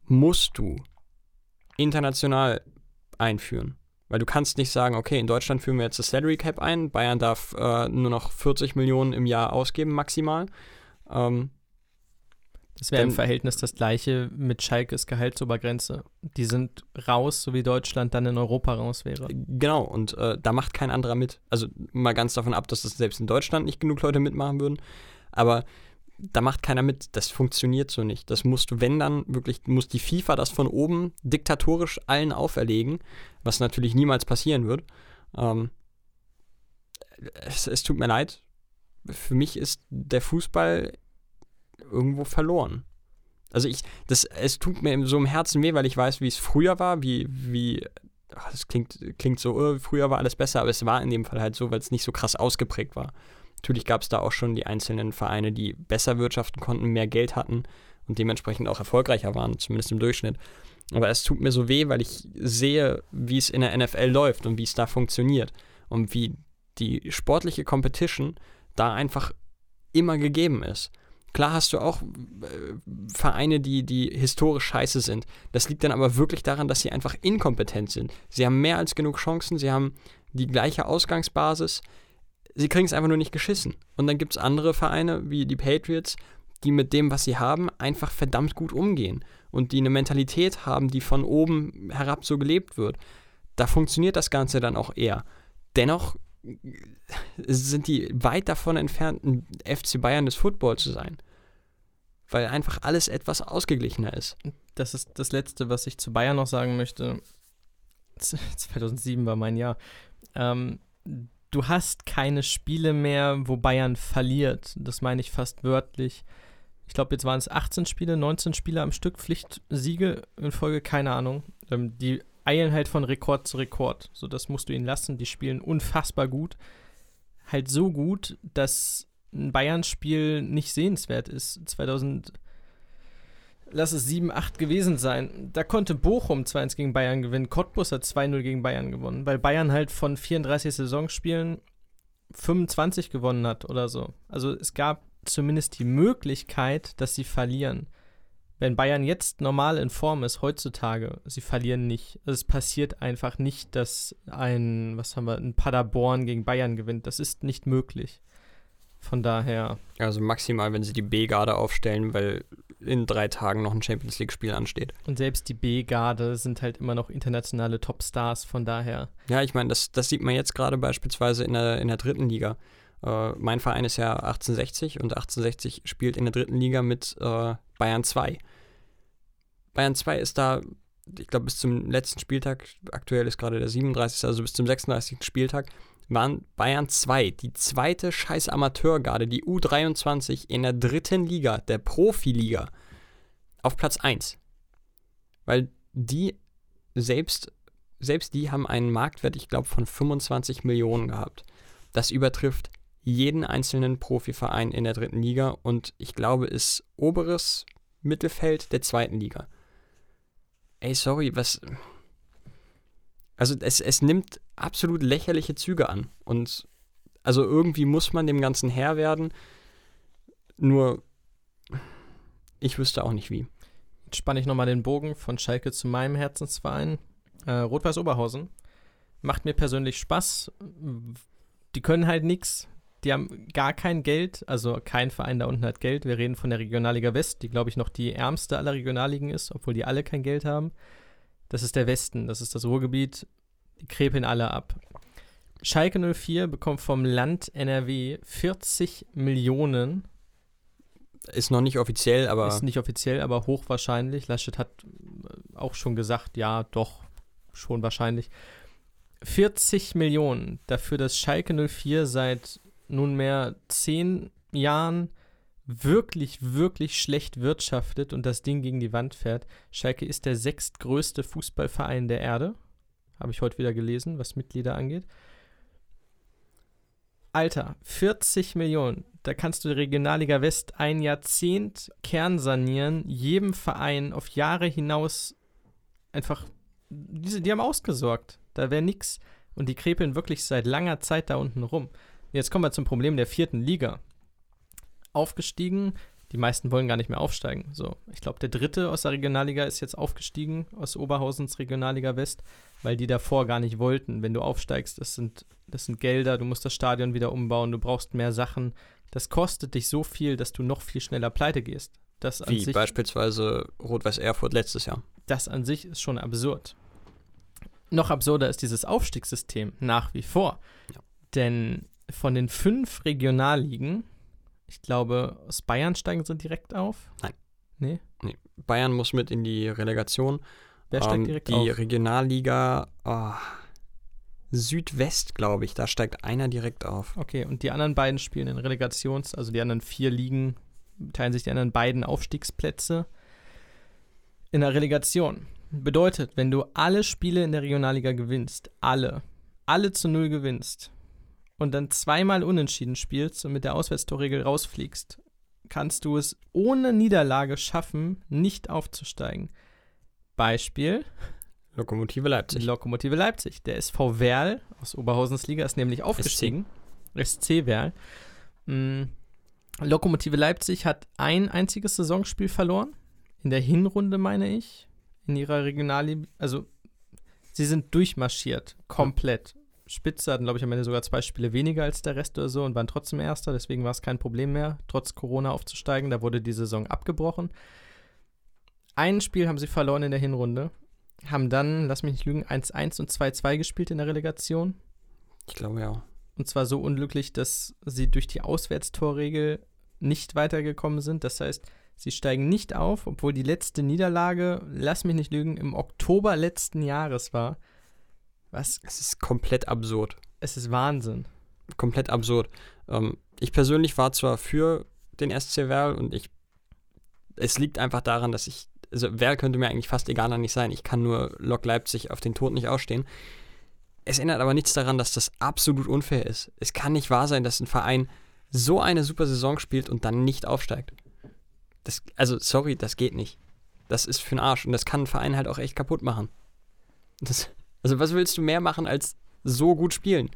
B: musst du international einführen. Weil du kannst nicht sagen, okay, in Deutschland führen wir jetzt das Salary Cap ein, Bayern darf äh, nur noch 40 Millionen im Jahr ausgeben maximal. Ähm,
A: Das wäre im Verhältnis das gleiche mit Schalkes Gehaltsobergrenze. Die sind raus, so wie Deutschland dann in Europa raus wäre.
B: genau, und äh, da macht kein anderer mit. Also mal ganz davon ab, dass das selbst in Deutschland nicht genug Leute mitmachen würden. Aber da macht keiner mit. Das funktioniert so nicht. Das musst du, wenn dann, wirklich, muss die FIFA das von oben diktatorisch allen auferlegen, was natürlich niemals passieren wird. Ähm, es, es tut mir leid. Für mich ist der Fußball irgendwo verloren. Also ich, das, es tut mir so im Herzen weh, weil ich weiß, wie es früher war, wie, wie, ach, das klingt, klingt so, äh, früher war alles besser, aber es war in dem Fall halt so, weil es nicht so krass ausgeprägt war. Natürlich gab es da auch schon die einzelnen Vereine, die besser wirtschaften konnten, mehr Geld hatten und dementsprechend auch erfolgreicher waren, zumindest im Durchschnitt. Aber es tut mir so weh, weil ich sehe, wie es in der NFL läuft und wie es da funktioniert und wie die sportliche Competition da einfach immer gegeben ist. Klar hast du auch äh, Vereine, die, die historisch scheiße sind. Das liegt dann aber wirklich daran, dass sie einfach inkompetent sind. Sie haben mehr als genug Chancen, sie haben die gleiche Ausgangsbasis, sie kriegen es einfach nur nicht geschissen. Und dann gibt es andere Vereine wie die Patriots, die mit dem, was sie haben, einfach verdammt gut umgehen und die eine Mentalität haben, die von oben herab so gelebt wird. Da funktioniert das Ganze dann auch eher. Dennoch sind die weit davon entfernt, ein FC Bayern des Football zu sein. Weil einfach alles etwas ausgeglichener ist.
A: Das ist das Letzte, was ich zu Bayern noch sagen möchte. Z- 2007 war mein Jahr. Ähm, du hast keine Spiele mehr, wo Bayern verliert. Das meine ich fast wörtlich. Ich glaube, jetzt waren es 18 Spiele, 19 Spiele am Stück, Pflichtsiege in Folge, keine Ahnung. Ähm, die eilen halt von Rekord zu Rekord. So, das musst du ihnen lassen. Die spielen unfassbar gut. Halt so gut, dass ein Bayern-Spiel nicht sehenswert ist. 2000, lass es 7, 8 gewesen sein. Da konnte Bochum 2-1 gegen Bayern gewinnen. Cottbus hat 2-0 gegen Bayern gewonnen, weil Bayern halt von 34 Saisonspielen 25 gewonnen hat oder so. Also es gab zumindest die Möglichkeit, dass sie verlieren. Wenn Bayern jetzt normal in Form ist, heutzutage, sie verlieren nicht. Also es passiert einfach nicht, dass ein, was haben wir, ein Paderborn gegen Bayern gewinnt. Das ist nicht möglich. Von daher.
B: Also maximal, wenn sie die B-Garde aufstellen, weil in drei Tagen noch ein Champions League-Spiel ansteht.
A: Und selbst die B-Garde sind halt immer noch internationale Topstars, von daher.
B: Ja, ich meine, das, das sieht man jetzt gerade beispielsweise in der, in der dritten Liga. Äh, mein Verein ist ja 1860 und 1860 spielt in der dritten Liga mit äh, Bayern 2. Bayern 2 ist da, ich glaube, bis zum letzten Spieltag, aktuell ist gerade der 37., also bis zum 36. Spieltag, waren Bayern 2, die zweite scheiß Amateurgarde, die U23 in der dritten Liga, der Profiliga, auf Platz 1. Weil die selbst, selbst die haben einen Marktwert, ich glaube, von 25 Millionen gehabt. Das übertrifft jeden einzelnen Profiverein in der dritten Liga und ich glaube, ist oberes Mittelfeld der zweiten Liga. Ey, sorry, was. Also es, es nimmt absolut lächerliche Züge an. Und also irgendwie muss man dem Ganzen Herr werden. Nur ich wüsste auch nicht wie.
A: Jetzt spanne ich nochmal den Bogen von Schalke zu meinem Herzensverein. Äh, Rot-Weiß Oberhausen. Macht mir persönlich Spaß. Die können halt nichts. Die haben gar kein Geld, also kein Verein da unten hat Geld. Wir reden von der Regionalliga West, die, glaube ich, noch die ärmste aller Regionalligen ist, obwohl die alle kein Geld haben. Das ist der Westen, das ist das Ruhrgebiet. Die krepeln alle ab. Schalke 04 bekommt vom Land NRW 40 Millionen.
B: Ist noch nicht offiziell, aber.
A: Ist nicht offiziell, aber hochwahrscheinlich. Laschet hat auch schon gesagt, ja, doch, schon wahrscheinlich. 40 Millionen dafür, dass Schalke 04 seit nunmehr zehn Jahren wirklich, wirklich schlecht wirtschaftet und das Ding gegen die Wand fährt. Schalke ist der sechstgrößte Fußballverein der Erde. Habe ich heute wieder gelesen, was Mitglieder angeht. Alter, 40 Millionen. Da kannst du die Regionalliga West ein Jahrzehnt kernsanieren, jedem Verein auf Jahre hinaus einfach. Die, die haben ausgesorgt. Da wäre nichts. Und die krepeln wirklich seit langer Zeit da unten rum. Jetzt kommen wir zum Problem der vierten Liga. Aufgestiegen, die meisten wollen gar nicht mehr aufsteigen. So, ich glaube, der dritte aus der Regionalliga ist jetzt aufgestiegen aus Oberhausens Regionalliga West, weil die davor gar nicht wollten. Wenn du aufsteigst, das sind, das sind Gelder, du musst das Stadion wieder umbauen, du brauchst mehr Sachen. Das kostet dich so viel, dass du noch viel schneller pleite gehst. Das
B: Wie
A: sich,
B: beispielsweise Rot-Weiß Erfurt letztes Jahr.
A: Das an sich ist schon absurd. Noch absurder ist dieses Aufstiegssystem nach wie vor. Ja. Denn von den fünf Regionalligen, ich glaube, aus Bayern steigen sie direkt auf.
B: Nein.
A: Nee?
B: nee. Bayern muss mit in die Relegation.
A: Wer steigt ähm, direkt
B: die
A: auf?
B: Die Regionalliga oh, Südwest, glaube ich, da steigt einer direkt auf.
A: Okay, und die anderen beiden spielen in Relegations-, also die anderen vier Ligen teilen sich die anderen beiden Aufstiegsplätze in der Relegation. Bedeutet, wenn du alle Spiele in der Regionalliga gewinnst, alle, alle zu null gewinnst, und dann zweimal unentschieden spielst und mit der Auswärtstorregel rausfliegst, kannst du es ohne Niederlage schaffen, nicht aufzusteigen. Beispiel
B: Lokomotive Leipzig.
A: Lokomotive Leipzig. Der SV Werl aus Oberhausens Liga ist nämlich aufgestiegen. SC, SC Werl. Mhm. Lokomotive Leipzig hat ein einziges Saisonspiel verloren. In der Hinrunde, meine ich. In ihrer Regionalliga. Also, sie sind durchmarschiert. Komplett. Spitze hatten, glaube ich, am Ende sogar zwei Spiele weniger als der Rest oder so und waren trotzdem Erster. Deswegen war es kein Problem mehr, trotz Corona aufzusteigen. Da wurde die Saison abgebrochen. Ein Spiel haben sie verloren in der Hinrunde. Haben dann, lass mich nicht lügen, 1-1 und 2-2 gespielt in der Relegation.
B: Ich glaube ja.
A: Und zwar so unglücklich, dass sie durch die Auswärtstorregel nicht weitergekommen sind. Das heißt, sie steigen nicht auf, obwohl die letzte Niederlage, lass mich nicht lügen, im Oktober letzten Jahres war.
B: Was? Es ist komplett absurd.
A: Es ist Wahnsinn.
B: Komplett absurd. Ähm, ich persönlich war zwar für den SC Werl und ich. Es liegt einfach daran, dass ich also wer könnte mir eigentlich fast egaler nicht sein. Ich kann nur Lok Leipzig auf den Tod nicht ausstehen. Es ändert aber nichts daran, dass das absolut unfair ist. Es kann nicht wahr sein, dass ein Verein so eine super Saison spielt und dann nicht aufsteigt. Das, also, sorry, das geht nicht. Das ist für den Arsch. Und das kann ein Verein halt auch echt kaputt machen. Das, also, was willst du mehr machen als so gut spielen?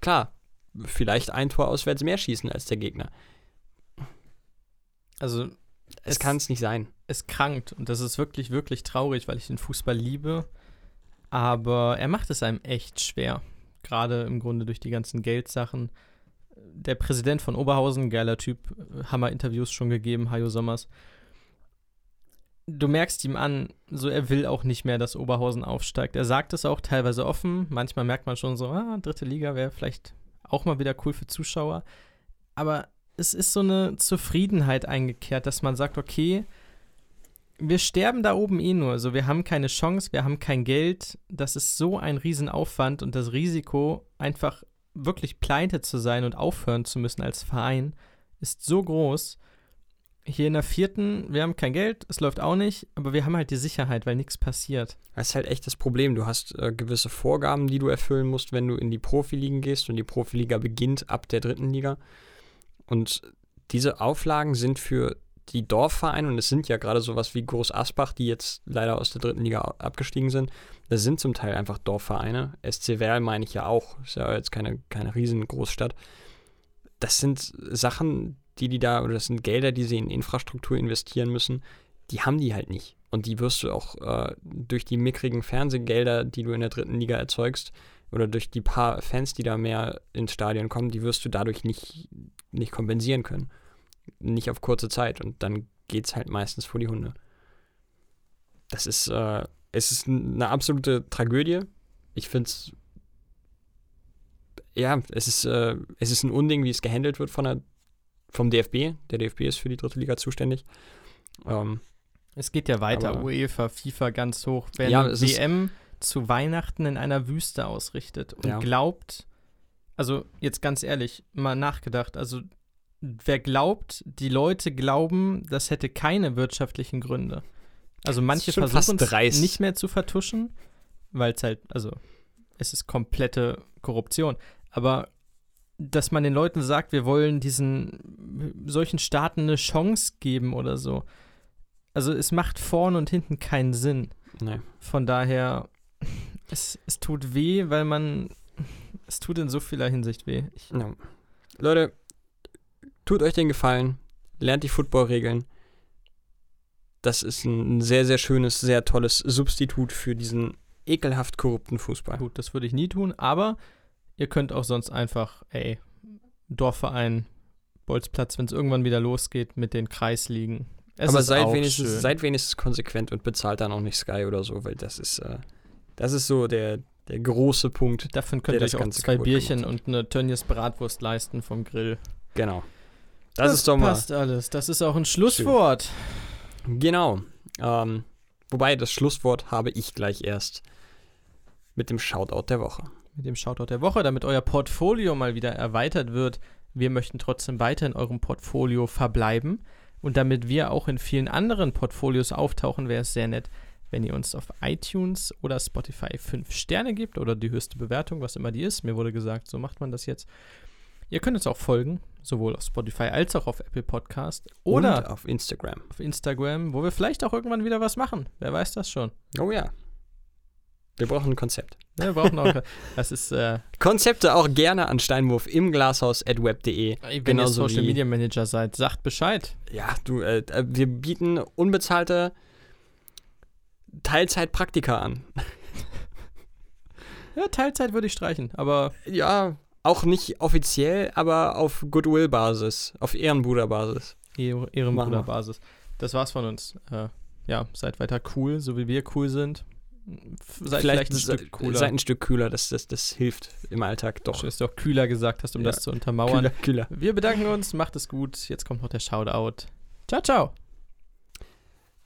B: Klar, vielleicht ein Tor auswärts mehr schießen als der Gegner.
A: Also,
B: Es, kann es nicht sein.
A: es krankt und das ist wirklich, wirklich traurig, weil ich den Fußball liebe. Aber er macht es einem echt schwer. Gerade im Grunde durch die ganzen Geldsachen. Der Präsident von Oberhausen, geiler Typ, Hammer Interviews schon gegeben, Hajo Sommers. Du merkst ihm an, so er will auch nicht mehr, dass Oberhausen aufsteigt. Er sagt es auch teilweise offen. Manchmal merkt man schon so, ah, dritte Liga wäre vielleicht auch mal wieder cool für Zuschauer. Aber es ist so eine Zufriedenheit eingekehrt, dass man sagt, okay, wir sterben da oben eh nur. Also wir haben keine Chance, wir haben kein Geld. Das ist so ein Riesenaufwand und das Risiko, einfach wirklich pleite zu sein und aufhören zu müssen als Verein, ist so groß. Hier in der vierten, wir haben kein Geld, es läuft auch nicht, aber wir haben halt die Sicherheit, weil nichts passiert.
B: Das ist halt echt das Problem. Du hast äh, gewisse Vorgaben, die du erfüllen musst, wenn du in die Profiligen gehst und die Profiliga beginnt ab der dritten Liga. Und diese Auflagen sind für die Dorfvereine, und es sind ja gerade sowas wie Groß Asbach, die jetzt leider aus der dritten Liga abgestiegen sind, das sind zum Teil einfach Dorfvereine. SC Werl meine ich ja auch, ist ja jetzt keine, keine Riesengroßstadt. Das sind Sachen, die die da, oder das sind Gelder, die sie in Infrastruktur investieren müssen, die haben die halt nicht. Und die wirst du auch äh, durch die mickrigen Fernsehgelder, die du in der dritten Liga erzeugst, oder durch die paar Fans, die da mehr ins Stadion kommen, die wirst du dadurch nicht, nicht kompensieren können. Nicht auf kurze Zeit. Und dann geht es halt meistens vor die Hunde. Das ist, äh, es ist eine absolute Tragödie. Ich finde es, ja, es ist, äh, es ist ein Unding, wie es gehandelt wird von der, vom DFB. Der DFB ist für die dritte Liga zuständig. Ähm,
A: Es geht ja weiter,
B: Aber-
A: UEFA, FIFA ganz hoch. Wer
B: Ja, es ist-
A: WM zu Weihnachten in einer Wüste ausrichtet und
B: Ja.
A: glaubt, also jetzt ganz ehrlich, mal nachgedacht, also wer glaubt, die Leute glauben, das hätte keine wirtschaftlichen Gründe. Also manche versuchen es nicht mehr zu vertuschen, weil es halt, also es ist komplette Korruption. Aber dass man den Leuten sagt, wir wollen diesen solchen Staaten eine Chance geben oder so. Also es macht vorne und hinten keinen Sinn.
B: nee.
A: Von daher, es, es tut weh, weil man, es tut in so vieler Hinsicht weh. Ich,
B: Ja. Leute, tut euch den Gefallen, lernt die Football-Regeln. Das ist ein sehr, sehr schönes, sehr tolles Substitut für diesen ekelhaft korrupten Fußball.
A: gut, das würde ich nie tun, aber ihr könnt auch sonst einfach, ey, Dorfverein, Bolzplatz, wenn es irgendwann wieder losgeht mit den Kreisligen. Es
B: Aber
A: ist
B: seid wenigstens,
A: schön.
B: seid wenigstens konsequent und bezahlt dann auch nicht Sky oder so, weil das ist, äh, das ist so der, der große Punkt.
A: Davon könnt ihr
B: das
A: euch auch zwei Bierchen und eine Tönnies Bratwurst leisten vom Grill.
B: Genau. Das, ist doch mal.
A: passt alles. Das ist auch ein Schlusswort.
B: Genau. Ähm, wobei, das Schlusswort habe ich gleich erst mit dem Shoutout der Woche.
A: Mit dem Shoutout der Woche, damit euer Portfolio mal wieder erweitert wird. Wir möchten trotzdem weiter in eurem Portfolio verbleiben. Und damit wir auch in vielen anderen Portfolios auftauchen, wäre es sehr nett, wenn ihr uns auf iTunes oder Spotify 5 Sterne gebt oder die höchste Bewertung, was immer die ist. Mir wurde gesagt, so macht man das jetzt. Ihr könnt uns auch folgen, sowohl auf Spotify als auch auf Apple Podcast oder
B: Und auf Instagram.
A: auf Instagram, wo wir vielleicht auch irgendwann wieder was machen. Wer weiß das schon.
B: Oh ja. Wir brauchen ein Konzept.
A: Wir brauchen auch. Das ist, äh,
B: Konzepte auch gerne an Steinwurf im Glashaus at web.de.
A: wenn ihr Social
B: wie-
A: Media Manager seid, sagt Bescheid.
B: Ja, du, äh, äh, wir bieten unbezahlte Teilzeitpraktika an.
A: Ja, Teilzeit würde ich streichen, aber
B: Ja, auch nicht offiziell, aber auf Goodwill-Basis, auf Ehrenbruder-Basis.
A: Ehr- Ehrenbruderbasis. Das war's von uns. Äh, ja, seid weiter cool, so wie wir cool sind. Seid vielleicht, ein
B: se-
A: Stück cooler.
B: Seid ein Stück kühler, das, das, das hilft im Alltag doch.
A: Du auch kühler gesagt hast, um
B: Ja,
A: das zu untermauern.
B: Kühler, kühler.
A: Wir bedanken uns, macht es gut. Jetzt kommt noch der Shoutout. Ciao, ciao.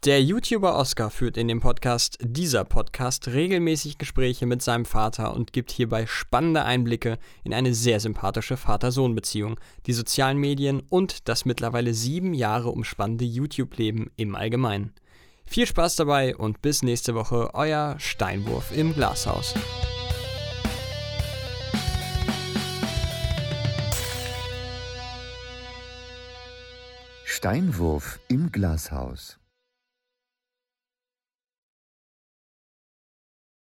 B: Der YouTuber Oscar führt in dem Podcast dieser Podcast regelmäßig Gespräche mit seinem Vater und gibt hierbei spannende Einblicke in eine sehr sympathische Vater-Sohn-Beziehung, die sozialen Medien und das mittlerweile sieben Jahre umspannende YouTube-Leben im Allgemeinen. Viel Spaß dabei und bis nächste Woche, euer Steinwurf im Glashaus.
C: Steinwurf im Glashaus.